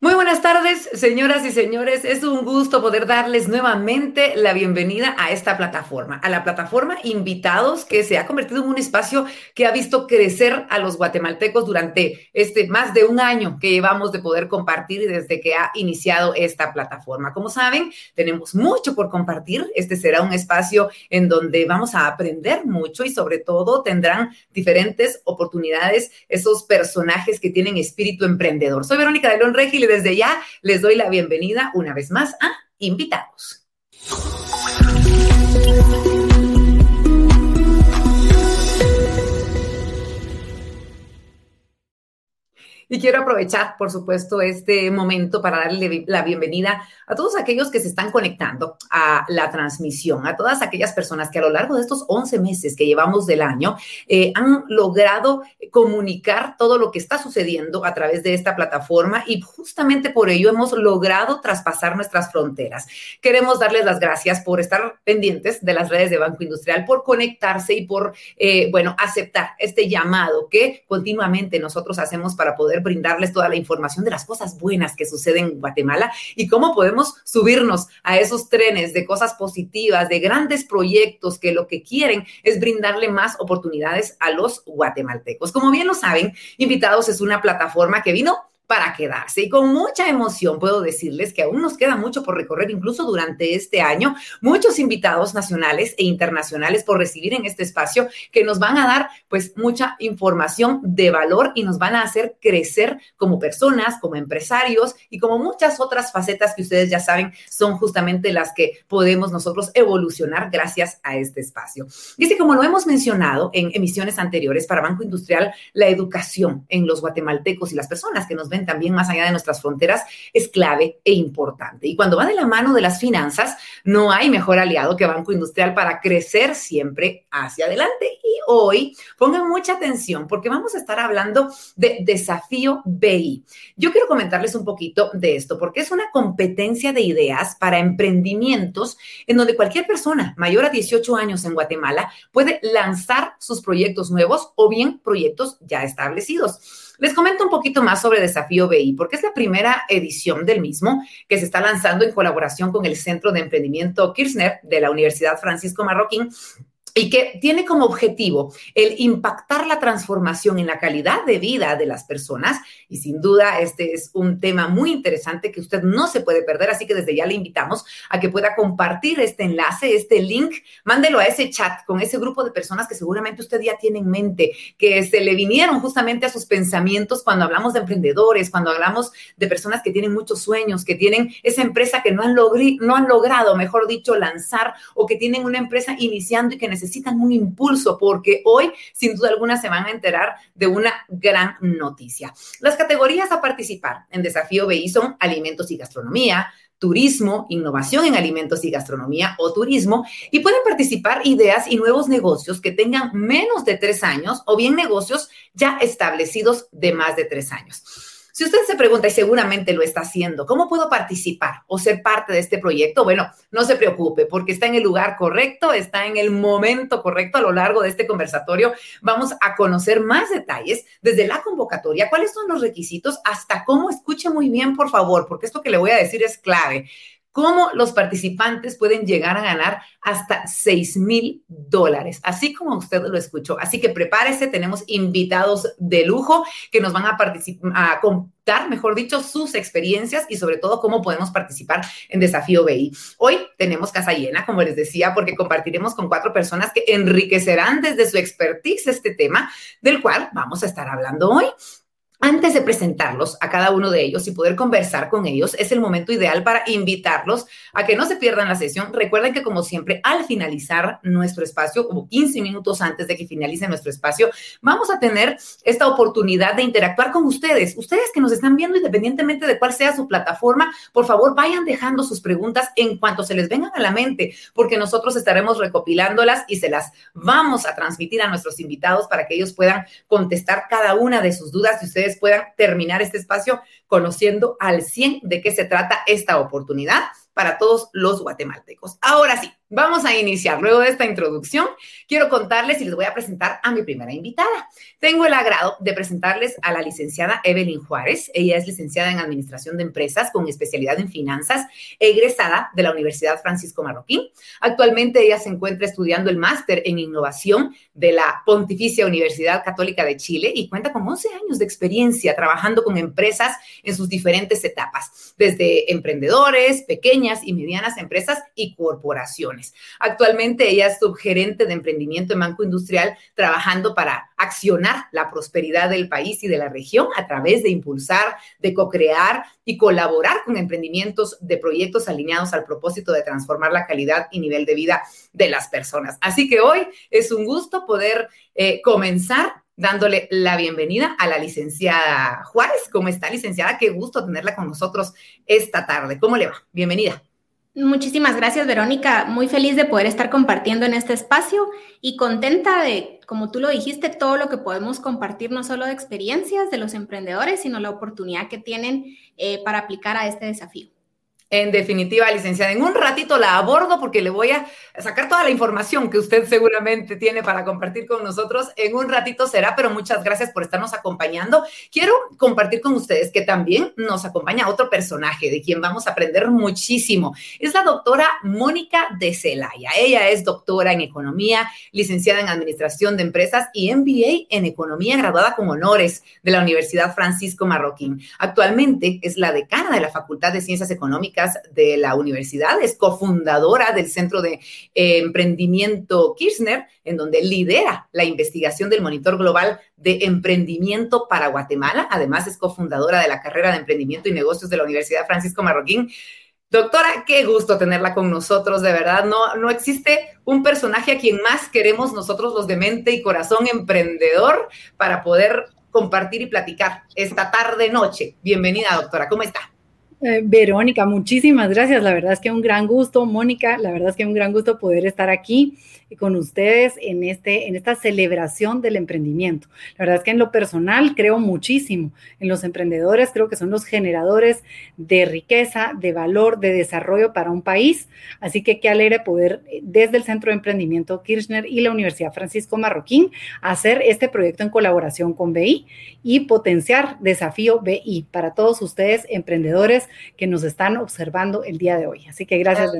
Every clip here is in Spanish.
Muy buenas tardes, señoras y señores. Es un gusto poder darles nuevamente la bienvenida a esta plataforma, a la plataforma Invitados, que se ha convertido en un espacio que ha visto crecer a los guatemaltecos durante este más de un año que llevamos de poder compartir desde que ha iniciado esta plataforma. Como saben, tenemos mucho por compartir. Este será un espacio en donde vamos a aprender mucho y sobre todo tendrán diferentes oportunidades esos personajes que tienen espíritu emprendedor. Soy Verónica de León Regi desde ya les doy la bienvenida una vez más a Invitados. Y quiero aprovechar, por supuesto, este momento para darle la bienvenida a todos aquellos que se están conectando a la transmisión, a todas aquellas personas que a lo largo de estos 11 meses que llevamos del año eh, han logrado comunicar todo lo que está sucediendo a través de esta plataforma y justamente por ello hemos logrado traspasar nuestras fronteras. Queremos darles las gracias por estar pendientes de las redes de Banco Industrial, por conectarse y por, eh, bueno, aceptar este llamado que continuamente nosotros hacemos para poder brindarles toda la información de las cosas buenas que suceden en Guatemala y cómo podemos subirnos a esos trenes de cosas positivas, de grandes proyectos que lo que quieren es brindarle más oportunidades a los guatemaltecos. Como bien lo saben, Invitados es una plataforma que vino para quedarse. Y con mucha emoción puedo decirles que aún nos queda mucho por recorrer, incluso durante este año, muchos invitados nacionales e internacionales por recibir en este espacio que nos van a dar pues mucha información de valor y nos van a hacer crecer como personas, como empresarios y como muchas otras facetas que ustedes ya saben son justamente las que podemos nosotros evolucionar gracias a este espacio. Y es como lo hemos mencionado en emisiones anteriores para Banco Industrial, la educación en los guatemaltecos y las personas que nos ven también más allá de nuestras fronteras es clave e importante. Y cuando va de la mano de las finanzas, no hay mejor aliado que Banco Industrial para crecer siempre hacia adelante. Y hoy pongan mucha atención porque vamos a estar hablando de desafío BI. Yo quiero comentarles un poquito de esto porque es una competencia de ideas para emprendimientos en donde cualquier persona mayor a 18 años en Guatemala puede lanzar sus proyectos nuevos o bien proyectos ya establecidos. Les comento un poquito más sobre Desafío BI, porque es la primera edición del mismo que se está lanzando en colaboración con el Centro de Emprendimiento Kirchner de la Universidad Francisco Marroquín y que tiene como objetivo el impactar la transformación en la calidad de vida de las personas. Y sin duda, este es un tema muy interesante que usted no se puede perder, así que desde ya le invitamos a que pueda compartir este enlace, este link, mándelo a ese chat con ese grupo de personas que seguramente usted ya tiene en mente, que se le vinieron justamente a sus pensamientos cuando hablamos de emprendedores, cuando hablamos de personas que tienen muchos sueños, que tienen esa empresa que no han, no han logrado, mejor dicho, lanzar o que tienen una empresa iniciando y que necesitan necesitan un impulso porque hoy, sin duda alguna, se van a enterar de una gran noticia. Las categorías a participar en Desafío BI son alimentos y gastronomía, turismo, innovación en alimentos y gastronomía o turismo, y pueden participar ideas y nuevos negocios que tengan menos de tres años o bien negocios ya establecidos de más de tres años. Si usted se pregunta, y seguramente lo está haciendo, ¿cómo puedo participar o ser parte de este proyecto? Bueno, no se preocupe, porque está en el lugar correcto, está en el momento correcto a lo largo de este conversatorio. Vamos a conocer más detalles desde la convocatoria, cuáles son los requisitos, hasta cómo escuche muy bien, por favor, porque esto que le voy a decir es clave cómo los participantes pueden llegar a ganar hasta 6 mil dólares, así como usted lo escuchó. Así que prepárese, tenemos invitados de lujo que nos van a, a contar, mejor dicho, sus experiencias y sobre todo cómo podemos participar en Desafío BI. Hoy tenemos casa llena, como les decía, porque compartiremos con cuatro personas que enriquecerán desde su expertise este tema del cual vamos a estar hablando hoy. Antes de presentarlos a cada uno de ellos y poder conversar con ellos, es el momento ideal para invitarlos a que no se pierdan la sesión. Recuerden que, como siempre, al finalizar nuestro espacio, como 15 minutos antes de que finalice nuestro espacio, vamos a tener esta oportunidad de interactuar con ustedes. Ustedes que nos están viendo, independientemente de cuál sea su plataforma, por favor, vayan dejando sus preguntas en cuanto se les vengan a la mente, porque nosotros estaremos recopilándolas y se las vamos a transmitir a nuestros invitados para que ellos puedan contestar cada una de sus dudas y ustedes puedan terminar este espacio conociendo al 100 de qué se trata esta oportunidad para todos los guatemaltecos. Ahora sí, Vamos a iniciar. Luego de esta introducción, quiero contarles y les voy a presentar a mi primera invitada. Tengo el agrado de presentarles a la licenciada Evelyn Juárez. Ella es licenciada en Administración de Empresas con especialidad en finanzas, egresada de la Universidad Francisco Marroquín. Actualmente ella se encuentra estudiando el máster en innovación de la Pontificia Universidad Católica de Chile y cuenta con 11 años de experiencia trabajando con empresas en sus diferentes etapas, desde emprendedores, pequeñas y medianas empresas y corporaciones. Actualmente ella es subgerente de emprendimiento en Banco Industrial, trabajando para accionar la prosperidad del país y de la región a través de impulsar, de co-crear y colaborar con emprendimientos de proyectos alineados al propósito de transformar la calidad y nivel de vida de las personas. Así que hoy es un gusto poder eh, comenzar dándole la bienvenida a la licenciada Juárez. ¿Cómo está, licenciada? Qué gusto tenerla con nosotros esta tarde. ¿Cómo le va? Bienvenida. Muchísimas gracias, Verónica. Muy feliz de poder estar compartiendo en este espacio y contenta de, como tú lo dijiste, todo lo que podemos compartir, no solo de experiencias de los emprendedores, sino la oportunidad que tienen eh, para aplicar a este desafío. En definitiva, licenciada, en un ratito la abordo porque le voy a sacar toda la información que usted seguramente tiene para compartir con nosotros. En un ratito será, pero muchas gracias por estarnos acompañando. Quiero compartir con ustedes que también nos acompaña otro personaje de quien vamos a aprender muchísimo. Es la doctora Mónica de Celaya. Ella es doctora en economía, licenciada en administración de empresas y MBA en economía, graduada con honores de la Universidad Francisco Marroquín. Actualmente es la decana de la Facultad de Ciencias Económicas de la universidad, es cofundadora del Centro de eh, Emprendimiento Kirchner, en donde lidera la investigación del Monitor Global de Emprendimiento para Guatemala. Además, es cofundadora de la carrera de Emprendimiento y Negocios de la Universidad Francisco Marroquín. Doctora, qué gusto tenerla con nosotros, de verdad. No, no existe un personaje a quien más queremos nosotros los de mente y corazón emprendedor para poder compartir y platicar esta tarde noche. Bienvenida, doctora. ¿Cómo está? Eh, Verónica, muchísimas gracias. La verdad es que un gran gusto, Mónica, la verdad es que un gran gusto poder estar aquí con ustedes en, este, en esta celebración del emprendimiento. La verdad es que en lo personal creo muchísimo en los emprendedores, creo que son los generadores de riqueza, de valor, de desarrollo para un país. Así que qué alegre poder desde el Centro de Emprendimiento Kirchner y la Universidad Francisco Marroquín hacer este proyecto en colaboración con BI y potenciar desafío BI para todos ustedes emprendedores que nos están observando el día de hoy. Así que gracias.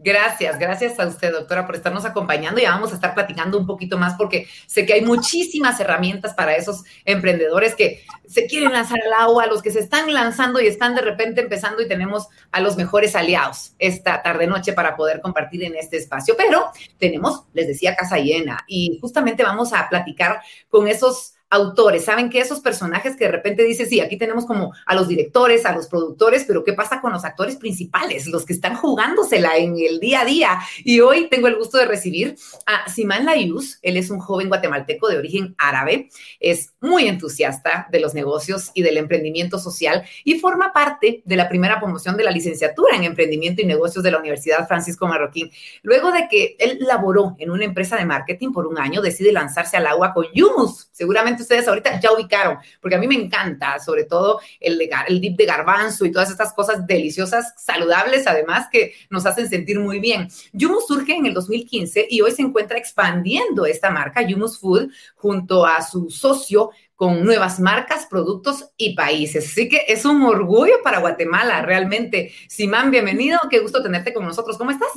Gracias, gracias a usted, doctora, por estarnos acompañando. Ya vamos a estar platicando un poquito más porque sé que hay muchísimas herramientas para esos emprendedores que se quieren lanzar al agua, los que se están lanzando y están de repente empezando y tenemos a los mejores aliados esta tarde-noche para poder compartir en este espacio. Pero tenemos, les decía, casa llena y justamente vamos a platicar con esos autores, saben que esos personajes que de repente dicen, sí, aquí tenemos como a los directores, a los productores, pero ¿qué pasa con los actores principales, los que están jugándosela en el día a día? Y hoy tengo el gusto de recibir a Simán Layuz, él es un joven guatemalteco de origen árabe, es muy entusiasta de los negocios y del emprendimiento social y forma parte de la primera promoción de la licenciatura en emprendimiento y negocios de la Universidad Francisco Marroquín. Luego de que él laboró en una empresa de marketing por un año, decide lanzarse al agua con Yumus, seguramente ustedes ahorita ya ubicaron, porque a mí me encanta, sobre todo el, el dip de garbanzo y todas estas cosas deliciosas, saludables, además, que nos hacen sentir muy bien. Yumus surge en el 2015 y hoy se encuentra expandiendo esta marca, Yumus Food, junto a su socio con nuevas marcas, productos y países. Así que es un orgullo para Guatemala, realmente. Simán, bienvenido, qué gusto tenerte con nosotros. ¿Cómo estás?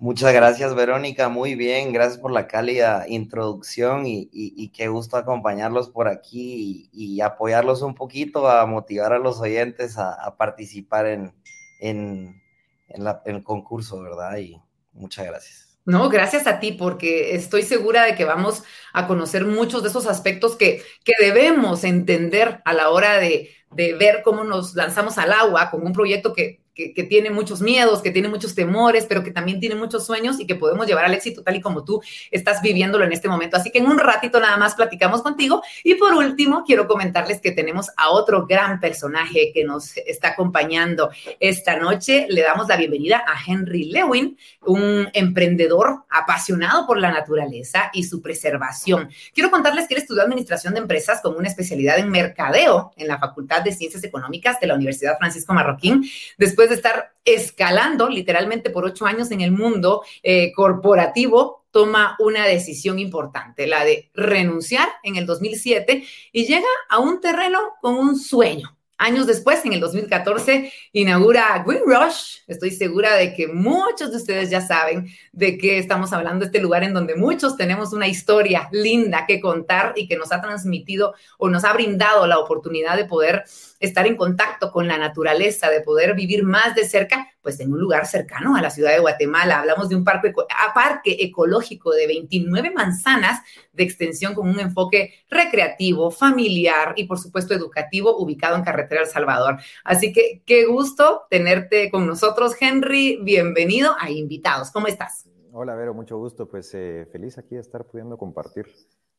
Muchas gracias, Verónica. Muy bien, gracias por la cálida introducción y, qué gusto acompañarlos por aquí y, apoyarlos un poquito a motivar a los oyentes a, participar en, en, el concurso, ¿verdad? Y muchas gracias. No, gracias a ti, porque estoy segura de que vamos a conocer muchos de esos aspectos que, que debemos entender a la hora de, de ver cómo nos lanzamos al agua con un proyecto que que, tiene muchos miedos, que tiene muchos temores, pero que también tiene muchos sueños y que podemos llevar al éxito tal y como tú estás viviéndolo en este momento. Así que en un ratito nada más platicamos contigo. Y por último, quiero comentarles que tenemos a otro gran personaje que nos está acompañando esta noche. Le damos la bienvenida a Henry Lewin, un emprendedor apasionado por la naturaleza y su preservación. Quiero contarles que él estudió Administración de Empresas con una especialidad en mercadeo en la Facultad de Ciencias Económicas de la Universidad Francisco Marroquín. Después de estar escalando literalmente por ocho años en el mundo eh, corporativo, toma una decisión importante, la de renunciar en el 2007 y llega a un terreno con un sueño Años después, en el 2014, inaugura Green Rush. Estoy segura de que muchos de ustedes ya saben de qué estamos hablando, este lugar en donde muchos tenemos una historia linda que contar y que nos ha transmitido o nos ha brindado la oportunidad de poder estar en contacto con la naturaleza, de poder vivir más de cerca, pues en un lugar cercano a la ciudad de Guatemala. Hablamos de un parque, parque ecológico de 29 manzanas de extensión con un enfoque recreativo, familiar y por supuesto educativo ubicado en Carretera El Salvador. Así que qué gusto tenerte con nosotros, Henry. Bienvenido a Invitados. ¿Cómo estás? Hola, Vero, mucho gusto. Pues eh, feliz aquí de estar pudiendo compartir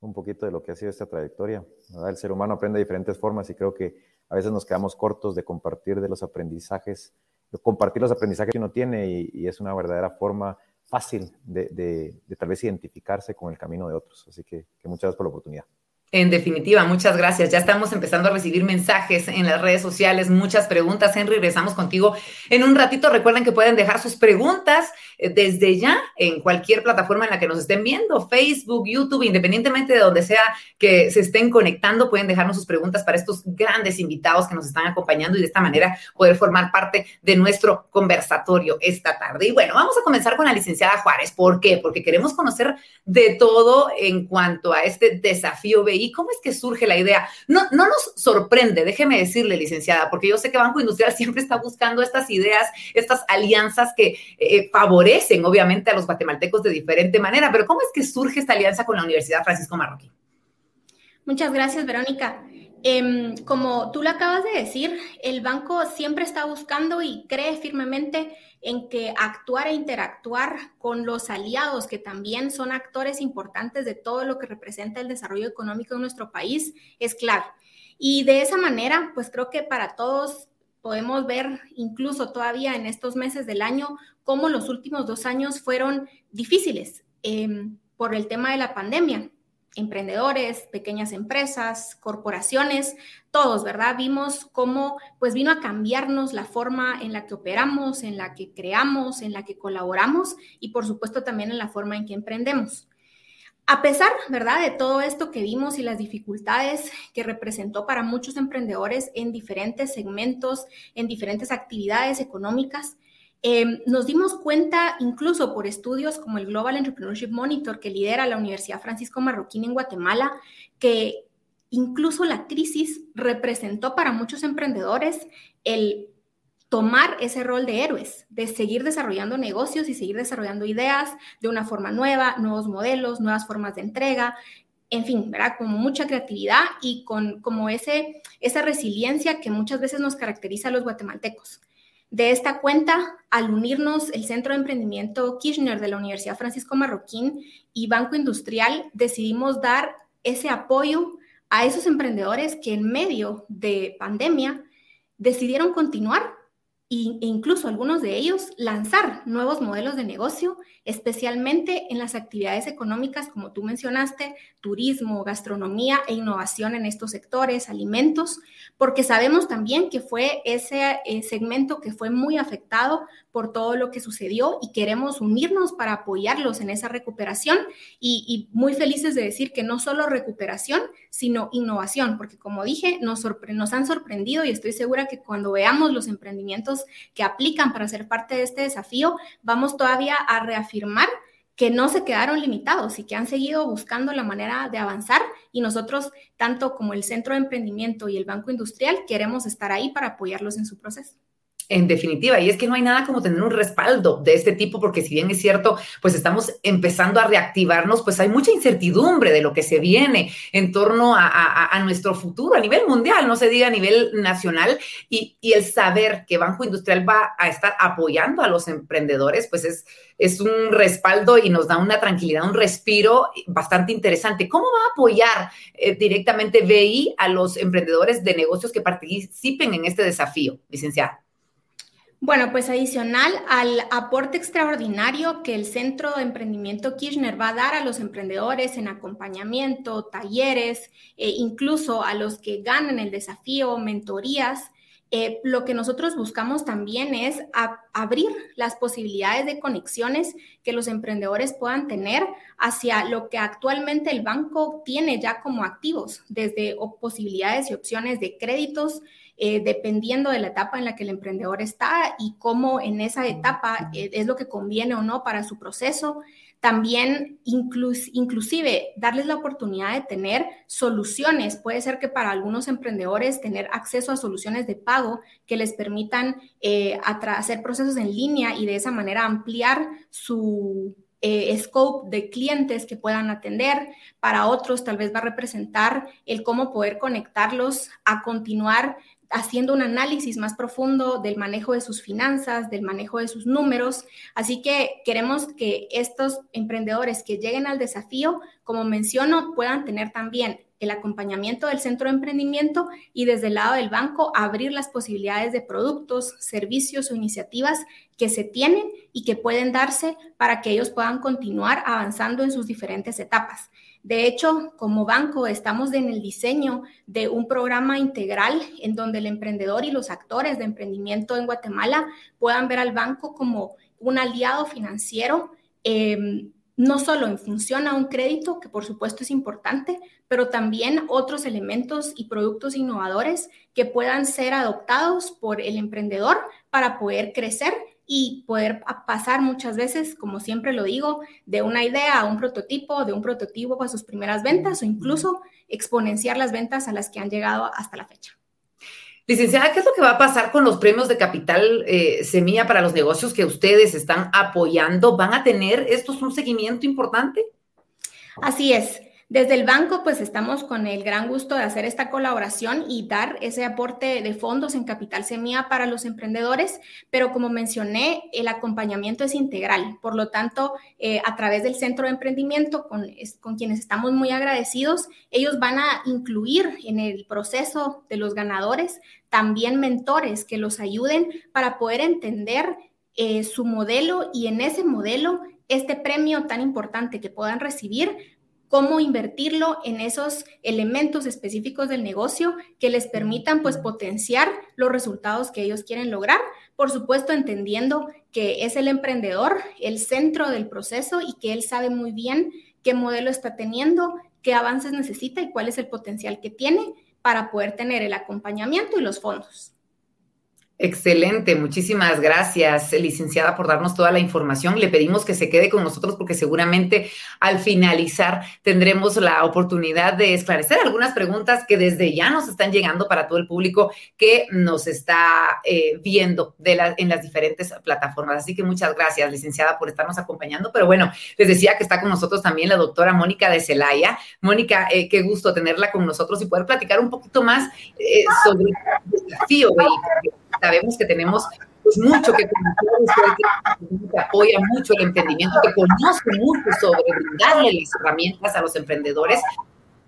un poquito de lo que ha sido esta trayectoria. El ser humano aprende de diferentes formas y creo que a veces nos quedamos cortos de compartir de los aprendizajes, compartir los aprendizajes que uno tiene y, es una verdadera forma fácil de, tal vez identificarse con el camino de otros. Así que muchas gracias por la oportunidad. En definitiva, muchas gracias. Ya estamos empezando a recibir mensajes en las redes sociales, muchas preguntas. Henry, regresamos contigo en un ratito. Recuerden que pueden dejar sus preguntas eh, desde ya en cualquier plataforma en la que nos estén viendo, Facebook, YouTube, independientemente de donde sea que se estén conectando, pueden dejarnos sus preguntas para estos grandes invitados que nos están acompañando y de esta manera poder formar parte de nuestro conversatorio esta tarde. Y bueno, vamos a comenzar con la licenciada Juárez. ¿Por qué? Porque queremos conocer de todo en cuanto a este desafío ¿Y cómo es que surge la idea? No, no nos sorprende, déjeme decirle, licenciada, porque yo sé que Banco Industrial siempre está buscando estas ideas, estas alianzas que eh, favorecen, obviamente, a los guatemaltecos de diferente manera, pero ¿cómo es que surge esta alianza con la Universidad Francisco Marroquín? Muchas gracias, Verónica. Em, como tú lo acabas de decir, el banco siempre está buscando y cree firmemente en que actuar e interactuar con los aliados, que también son actores importantes de todo lo que representa el desarrollo económico de nuestro país, es clave. Y de esa manera, pues creo que para todos podemos ver, incluso todavía en estos meses del año, cómo los últimos dos años fueron difíciles em, por el tema de la pandemia emprendedores, pequeñas empresas, corporaciones, todos, ¿verdad? Vimos cómo pues vino a cambiarnos la forma en la que operamos, en la que creamos, en la que colaboramos y por supuesto también en la forma en que emprendemos. A pesar, ¿verdad?, de todo esto que vimos y las dificultades que representó para muchos emprendedores en diferentes segmentos, en diferentes actividades económicas, Em, nos dimos cuenta, incluso por estudios como el Global Entrepreneurship Monitor que lidera la Universidad Francisco Marroquín en Guatemala, que incluso la crisis representó para muchos emprendedores el tomar ese rol de héroes, de seguir desarrollando negocios y seguir desarrollando ideas de una forma nueva, nuevos modelos, nuevas formas de entrega, en fin, ¿verdad? Como mucha creatividad y con como ese, esa resiliencia que muchas veces nos caracteriza a los guatemaltecos. De esta cuenta, al unirnos el Centro de Emprendimiento Kirchner de la Universidad Francisco Marroquín y Banco Industrial, decidimos dar ese apoyo a esos emprendedores que en medio de pandemia decidieron continuar e incluso algunos de ellos lanzar nuevos modelos de negocio, especialmente en las actividades económicas, como tú mencionaste, turismo, gastronomía e innovación en estos sectores, alimentos, porque sabemos también que fue ese eh, segmento que fue muy afectado por todo lo que sucedió y queremos unirnos para apoyarlos en esa recuperación y, muy felices de decir que no solo recuperación, sino innovación, porque como dije, nos, nos han sorprendido y estoy segura que cuando veamos los emprendimientos que aplican para ser parte de este desafío, vamos todavía a reafirmar que no se quedaron limitados y que han seguido buscando la manera de avanzar y nosotros, tanto como el Centro de Emprendimiento y el Banco Industrial, queremos estar ahí para apoyarlos en su proceso. En definitiva, y es que no hay nada como tener un respaldo de este tipo, porque si bien es cierto, pues estamos empezando a reactivarnos, pues hay mucha incertidumbre de lo que se viene en torno a, nuestro futuro a nivel mundial, no se diga a nivel nacional, y, el saber que Banco Industrial va a estar apoyando a los emprendedores, pues es, es un respaldo y nos da una tranquilidad, un respiro bastante interesante. ¿Cómo va a apoyar eh, directamente BI a los emprendedores de negocios que participen en este desafío, licenciada? Bueno, pues adicional al aporte extraordinario que el Centro de Emprendimiento Kirchner va a dar a los emprendedores en acompañamiento, talleres, e incluso a los que ganan el desafío, mentorías, eh, lo que nosotros buscamos también es abrir las posibilidades de conexiones que los emprendedores puedan tener hacia lo que actualmente el banco tiene ya como activos, desde posibilidades y opciones de créditos, eh, dependiendo de la etapa en la que el emprendedor está y cómo en esa etapa eh, es lo que conviene o no para su proceso. También inclusive darles la oportunidad de tener soluciones. Puede ser que para algunos emprendedores tener acceso a soluciones de pago que les permitan eh, hacer procesos en línea y de esa manera ampliar su eh, scope de clientes que puedan atender. Para otros tal vez va a representar el cómo poder conectarlos a continuar haciendo un análisis más profundo del manejo de sus finanzas, del manejo de sus números. Así que queremos que estos emprendedores que lleguen al desafío, como menciono, puedan tener también el acompañamiento del centro de emprendimiento y desde el lado del banco abrir las posibilidades de productos, servicios o iniciativas que se tienen y que pueden darse para que ellos puedan continuar avanzando en sus diferentes etapas. De hecho, como banco estamos en el diseño de un programa integral en donde el emprendedor y los actores de emprendimiento en Guatemala puedan ver al banco como un aliado financiero. Em, no solo en función a un crédito, que por supuesto es importante, pero también otros elementos y productos innovadores que puedan ser adoptados por el emprendedor para poder crecer y poder pasar muchas veces, como siempre lo digo, de una idea a un prototipo, de un prototipo a sus primeras ventas o incluso exponenciar las ventas a las que han llegado hasta la fecha. Licenciada, ¿qué es lo que va a pasar con los premios de capital eh, semilla para los negocios que ustedes están apoyando? ¿Van a tener estos un seguimiento importante? Así es. Desde el banco, pues estamos con el gran gusto de hacer esta colaboración y dar ese aporte de fondos en capital semilla para los emprendedores, pero como mencioné, el acompañamiento es integral. Por lo tanto, eh, a través del centro de emprendimiento, con, quienes estamos muy agradecidos, ellos van a incluir en el proceso de los ganadores también mentores que los ayuden para poder entender eh, su modelo y en ese modelo este premio tan importante que puedan recibir cómo invertirlo en esos elementos específicos del negocio que les permitan pues potenciar los resultados que ellos quieren lograr, por supuesto entendiendo que es el emprendedor el centro del proceso y que él sabe muy bien qué modelo está teniendo, qué avances necesita y cuál es el potencial que tiene para poder tener el acompañamiento y los fondos. Excelente, muchísimas gracias, licenciada, por darnos toda la información. Le pedimos que se quede con nosotros porque seguramente al finalizar tendremos la oportunidad de esclarecer algunas preguntas que desde ya nos están llegando para todo el público que nos está eh, viendo en las diferentes plataformas. Así que muchas gracias, licenciada, por estarnos acompañando. Pero bueno, les decía que está con nosotros también la doctora Mónica de Celaya. Mónica, eh, qué gusto tenerla con nosotros y poder platicar un poquito más eh, sobre el desafío sabemos que tenemos pues, mucho que conocer, que apoya mucho el emprendimiento, que conoce mucho sobre brindarle las herramientas a los emprendedores.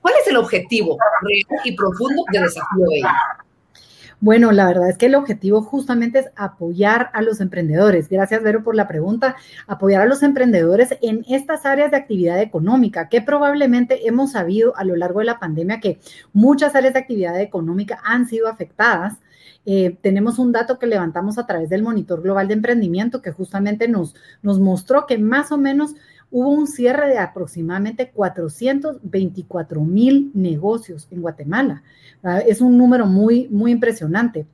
¿Cuál es el objetivo real y profundo de Desafío de Bueno, la verdad es que el objetivo justamente es apoyar a los emprendedores. Gracias, Vero, por la pregunta. Apoyar a los emprendedores en estas áreas de actividad económica, que probablemente hemos sabido a lo largo de la pandemia que muchas áreas de actividad económica han sido afectadas eh, tenemos un dato que levantamos a través del Monitor Global de Emprendimiento que justamente nos, nos mostró que más o menos hubo un cierre de aproximadamente 424 mil negocios en Guatemala. Es un número muy, muy impresionante.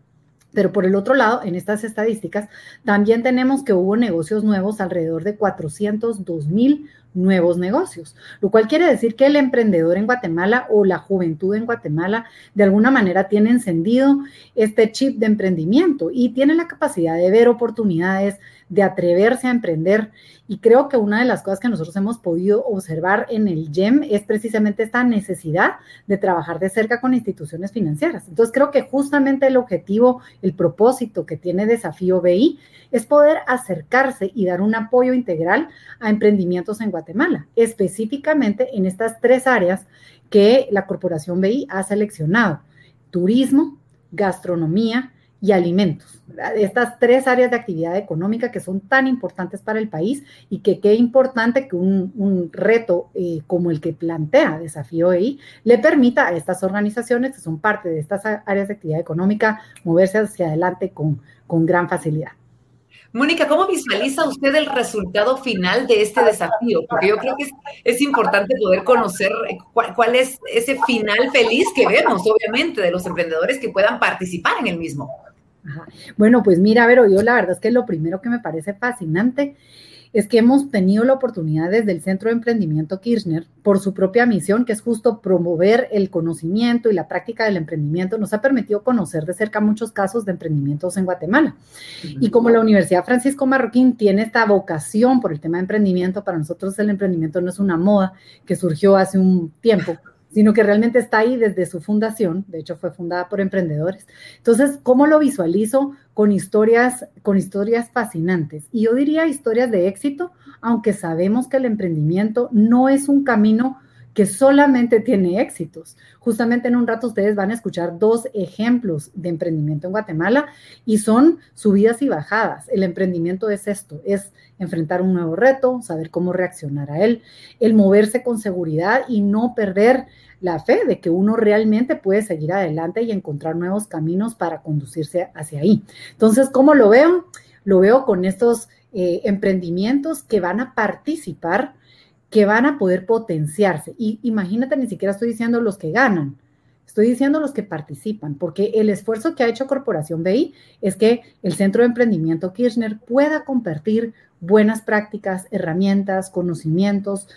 Pero por el otro lado, en estas estadísticas, también tenemos que hubo negocios nuevos, alrededor de 402 mil nuevos negocios, lo cual quiere decir que el emprendedor en Guatemala o la juventud en Guatemala de alguna manera tiene encendido este chip de emprendimiento y tiene la capacidad de ver oportunidades, de atreverse a emprender. Y creo que una de las cosas que nosotros hemos podido observar en el GEM es precisamente esta necesidad de trabajar de cerca con instituciones financieras. Entonces creo que justamente el objetivo, el propósito que tiene Desafío BI es poder acercarse y dar un apoyo integral a emprendimientos en Guatemala, específicamente en estas tres áreas que la Corporación BI ha seleccionado, turismo, gastronomía y alimentos. Estas tres áreas de actividad económica que son tan importantes para el país y que qué importante que un, reto eh, como el que plantea Desafío EI le permita a estas organizaciones que son parte de estas áreas de actividad económica moverse hacia adelante con, con gran facilidad. Mónica, ¿cómo visualiza usted el resultado final de este desafío? Porque yo creo que es, importante poder conocer cuál, es ese final feliz que vemos, obviamente, de los emprendedores que puedan participar en el mismo. Bueno, pues mira, Vero, yo la verdad es que lo primero que me parece fascinante es que hemos tenido la oportunidad desde el Centro de Emprendimiento Kirchner, por su propia misión, que es justo promover el conocimiento y la práctica del emprendimiento, nos ha permitido conocer de cerca muchos casos de emprendimientos en Guatemala. Y como la Universidad Francisco Marroquín tiene esta vocación por el tema de emprendimiento, para nosotros el emprendimiento no es una moda que surgió hace un tiempo, sino que realmente está ahí desde su fundación, de hecho fue fundada por emprendedores. Entonces, ¿cómo lo visualizo? Con historias, con historias fascinantes. Y yo diría historias de éxito, aunque sabemos que el emprendimiento no es un camino que solamente tiene éxitos. Justamente en un rato ustedes van a escuchar dos ejemplos de emprendimiento en Guatemala y son subidas y bajadas. El emprendimiento es esto, es enfrentar un nuevo reto, saber cómo reaccionar a él, el moverse con seguridad y no perder la fe de que uno realmente puede seguir adelante y encontrar nuevos caminos para conducirse hacia ahí. Entonces, ¿cómo lo veo? Lo veo con estos eh, emprendimientos que van a participar, que van a poder potenciarse. Y imagínate, ni siquiera estoy diciendo los que ganan, Estoy diciendo los que participan, porque el esfuerzo que ha hecho Corporación BI es que el Centro de Emprendimiento Kirchner pueda compartir buenas prácticas, herramientas, conocimientos,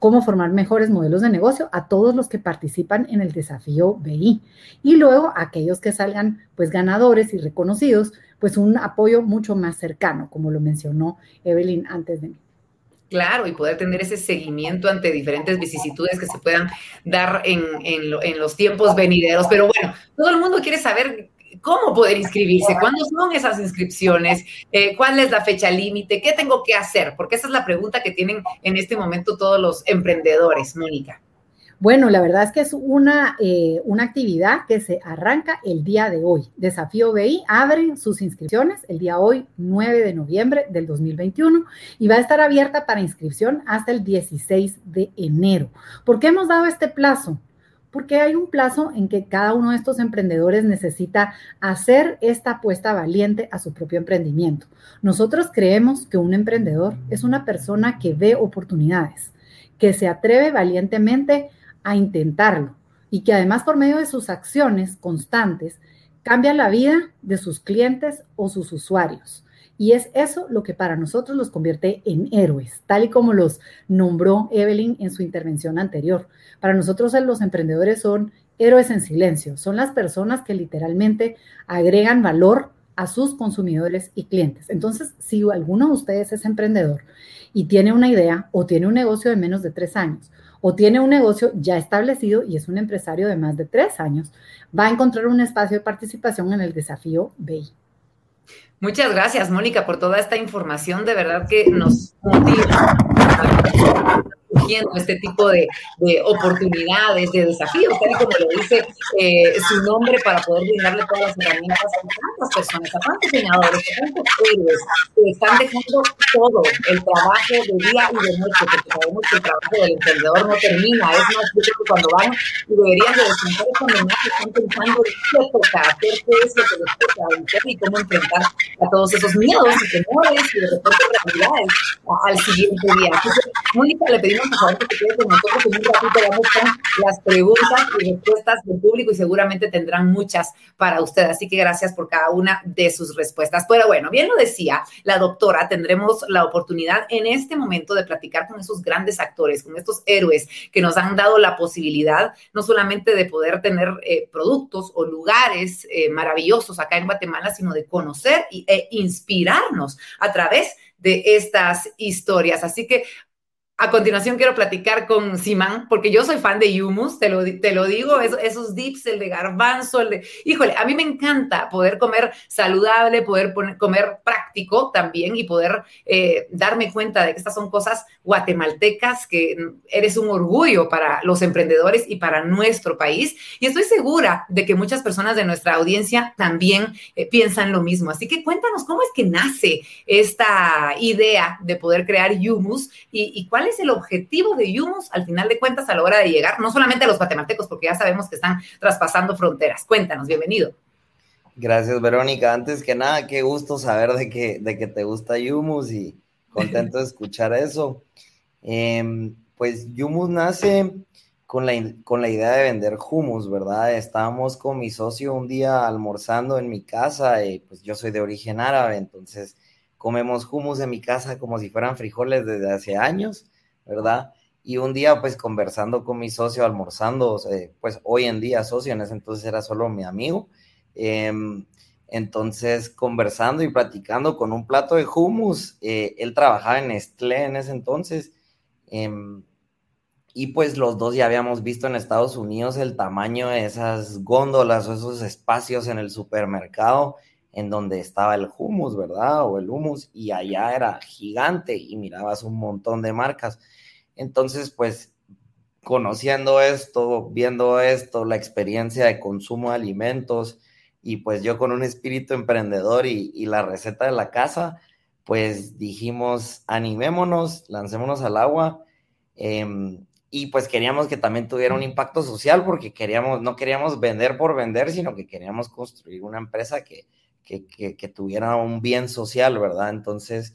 cómo formar mejores modelos de negocio a todos los que participan en el desafío BI. Y luego aquellos que salgan pues ganadores y reconocidos, pues un apoyo mucho más cercano, como lo mencionó Evelyn antes de mí. Claro, y poder tener ese seguimiento ante diferentes vicisitudes que se puedan dar en, en los tiempos venideros. Pero bueno, todo el mundo quiere saber cómo poder inscribirse, cuándo son esas inscripciones, eh, cuál es la fecha límite, qué tengo que hacer, porque esa es la pregunta que tienen en este momento todos los emprendedores, Mónica. Bueno, la verdad es que es una, eh, una actividad que se arranca el día de hoy. Desafío BI abre sus inscripciones el día hoy, 9 de noviembre del 2021, y va a estar abierta para inscripción hasta el 16 de enero. ¿Por qué hemos dado este plazo? porque hay un plazo en que cada uno de estos emprendedores necesita hacer esta apuesta valiente a su propio emprendimiento. Nosotros creemos que un emprendedor es una persona que ve oportunidades, que se atreve valientemente a intentarlo y que además por medio de sus acciones constantes cambia la vida de sus clientes o sus usuarios. Y es eso lo que para nosotros los convierte en héroes, tal y como los nombró Evelyn en su intervención anterior. Para nosotros los emprendedores son héroes en silencio, son las personas que literalmente agregan valor a sus consumidores y clientes. Entonces, si alguno de ustedes es emprendedor y tiene una idea o tiene un negocio de menos de tres años o tiene un negocio ya establecido y es un empresario de más de tres años, va a encontrar un espacio de participación en el desafío BI. Muchas gracias, Mónica, por toda esta información. De verdad que nos motiva este tipo de, oportunidades, de desafíos, tal y como lo dice eh, su nombre, para poder brindarle todas las herramientas a tantas personas, a tantos diseñadores, a tantos héroes que están dejando todo el trabajo de día y de noche, porque sabemos que el trabajo del emprendedor no termina, es más, yo que cuando van y deberían de descansar más están pensando qué toca hacer, qué es lo que les toca y cómo enfrentar a todos esos miedos y temores y de repente realidades al siguiente día. Entonces, Mónica, le pedimos las preguntas y respuestas del público y seguramente tendrán muchas para usted. Así que gracias por cada una de sus respuestas. Pero bueno, bien lo decía la doctora, tendremos la oportunidad en este momento de platicar con esos grandes actores, con estos héroes que nos han dado la posibilidad no solamente de poder tener eh, productos o lugares eh, maravillosos acá en Guatemala, sino de conocer e inspirarnos a través de estas historias. Así que A continuación quiero platicar con Simán, porque yo soy fan de hummus, te lo, te lo digo, esos, dips, el de garbanzo, el de... Híjole, a mí me encanta poder comer saludable, poder comer práctico también y poder eh, darme cuenta de que estas son cosas guatemaltecas, que eres un orgullo para los emprendedores y para nuestro país. Y estoy segura de que muchas personas de nuestra audiencia también eh, piensan lo mismo. Así que cuéntanos cómo es que nace esta idea de poder crear hummus y, y cuál es el objetivo de Yumos al final de cuentas a la hora de llegar, no solamente a los guatemaltecos, porque ya sabemos que están traspasando fronteras. Cuéntanos, bienvenido. Gracias, Verónica. Antes que nada, qué gusto saber de que, de que te gusta Yumus y contento de escuchar eso. Em, pues Yumus nace con la, con la idea de vender humus, ¿verdad? Estábamos con mi socio un día almorzando en mi casa y pues yo soy de origen árabe, entonces comemos humus en mi casa como si fueran frijoles desde hace años ¿verdad? Y un día, pues conversando con mi socio, almorzando, pues hoy en día socio, en ese entonces era solo mi amigo. Em, entonces, conversando y platicando con un plato de hummus, eh, él trabajaba en Nestlé en ese entonces. Em, y pues los dos ya habíamos visto en Estados Unidos el tamaño de esas góndolas o esos espacios en el supermercado en donde estaba el hummus, ¿verdad? O el hummus, y allá era gigante y mirabas un montón de marcas. Entonces, pues, conociendo esto, viendo esto, la experiencia de consumo de alimentos, y pues yo con un espíritu emprendedor y, la receta de la casa, pues dijimos, animémonos, lancémonos al agua. Em, y pues queríamos que también tuviera un impacto social porque queríamos, no queríamos vender por vender, sino que queríamos construir una empresa que, que, que tuviera un bien social, ¿verdad? Entonces,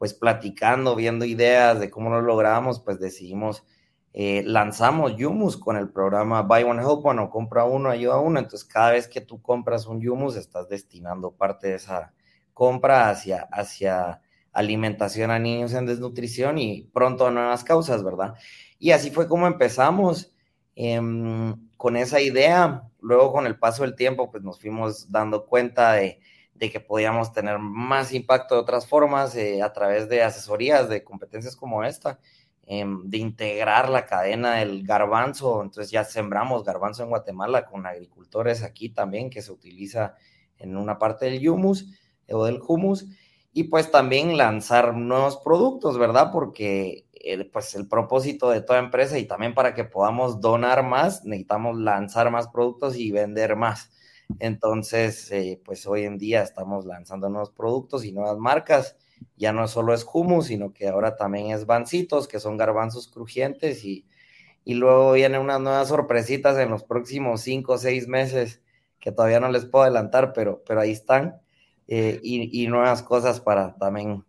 pues platicando, viendo ideas de cómo lo logramos, pues decidimos, eh, lanzamos Yumus con el programa Buy One Help One o compra uno, ayuda uno. Entonces, cada vez que tú compras un Yumus, estás destinando parte de esa compra hacia, hacia alimentación a niños en desnutrición y pronto a nuevas causas, ¿verdad? Y así fue como empezamos em, con esa idea. Luego, con el paso del tiempo, pues nos fuimos dando cuenta de de que podíamos tener más impacto de otras formas eh, a través de asesorías, de competencias como esta, em, de integrar la cadena del garbanzo. Entonces ya sembramos garbanzo en Guatemala con agricultores aquí también, que se utiliza en una parte del humus eh, o del humus. Y pues también lanzar nuevos productos, ¿verdad? Porque pues el propósito de toda empresa y también para que podamos donar más, necesitamos lanzar más productos y vender más. Entonces, eh, pues hoy en día estamos lanzando nuevos productos y nuevas marcas. Ya no solo es hummus, sino que ahora también es bancitos, que son garbanzos crujientes y, y luego vienen unas nuevas sorpresitas en los próximos cinco o seis meses que todavía no les puedo adelantar, pero, pero ahí están. Eh, y, y, nuevas cosas para también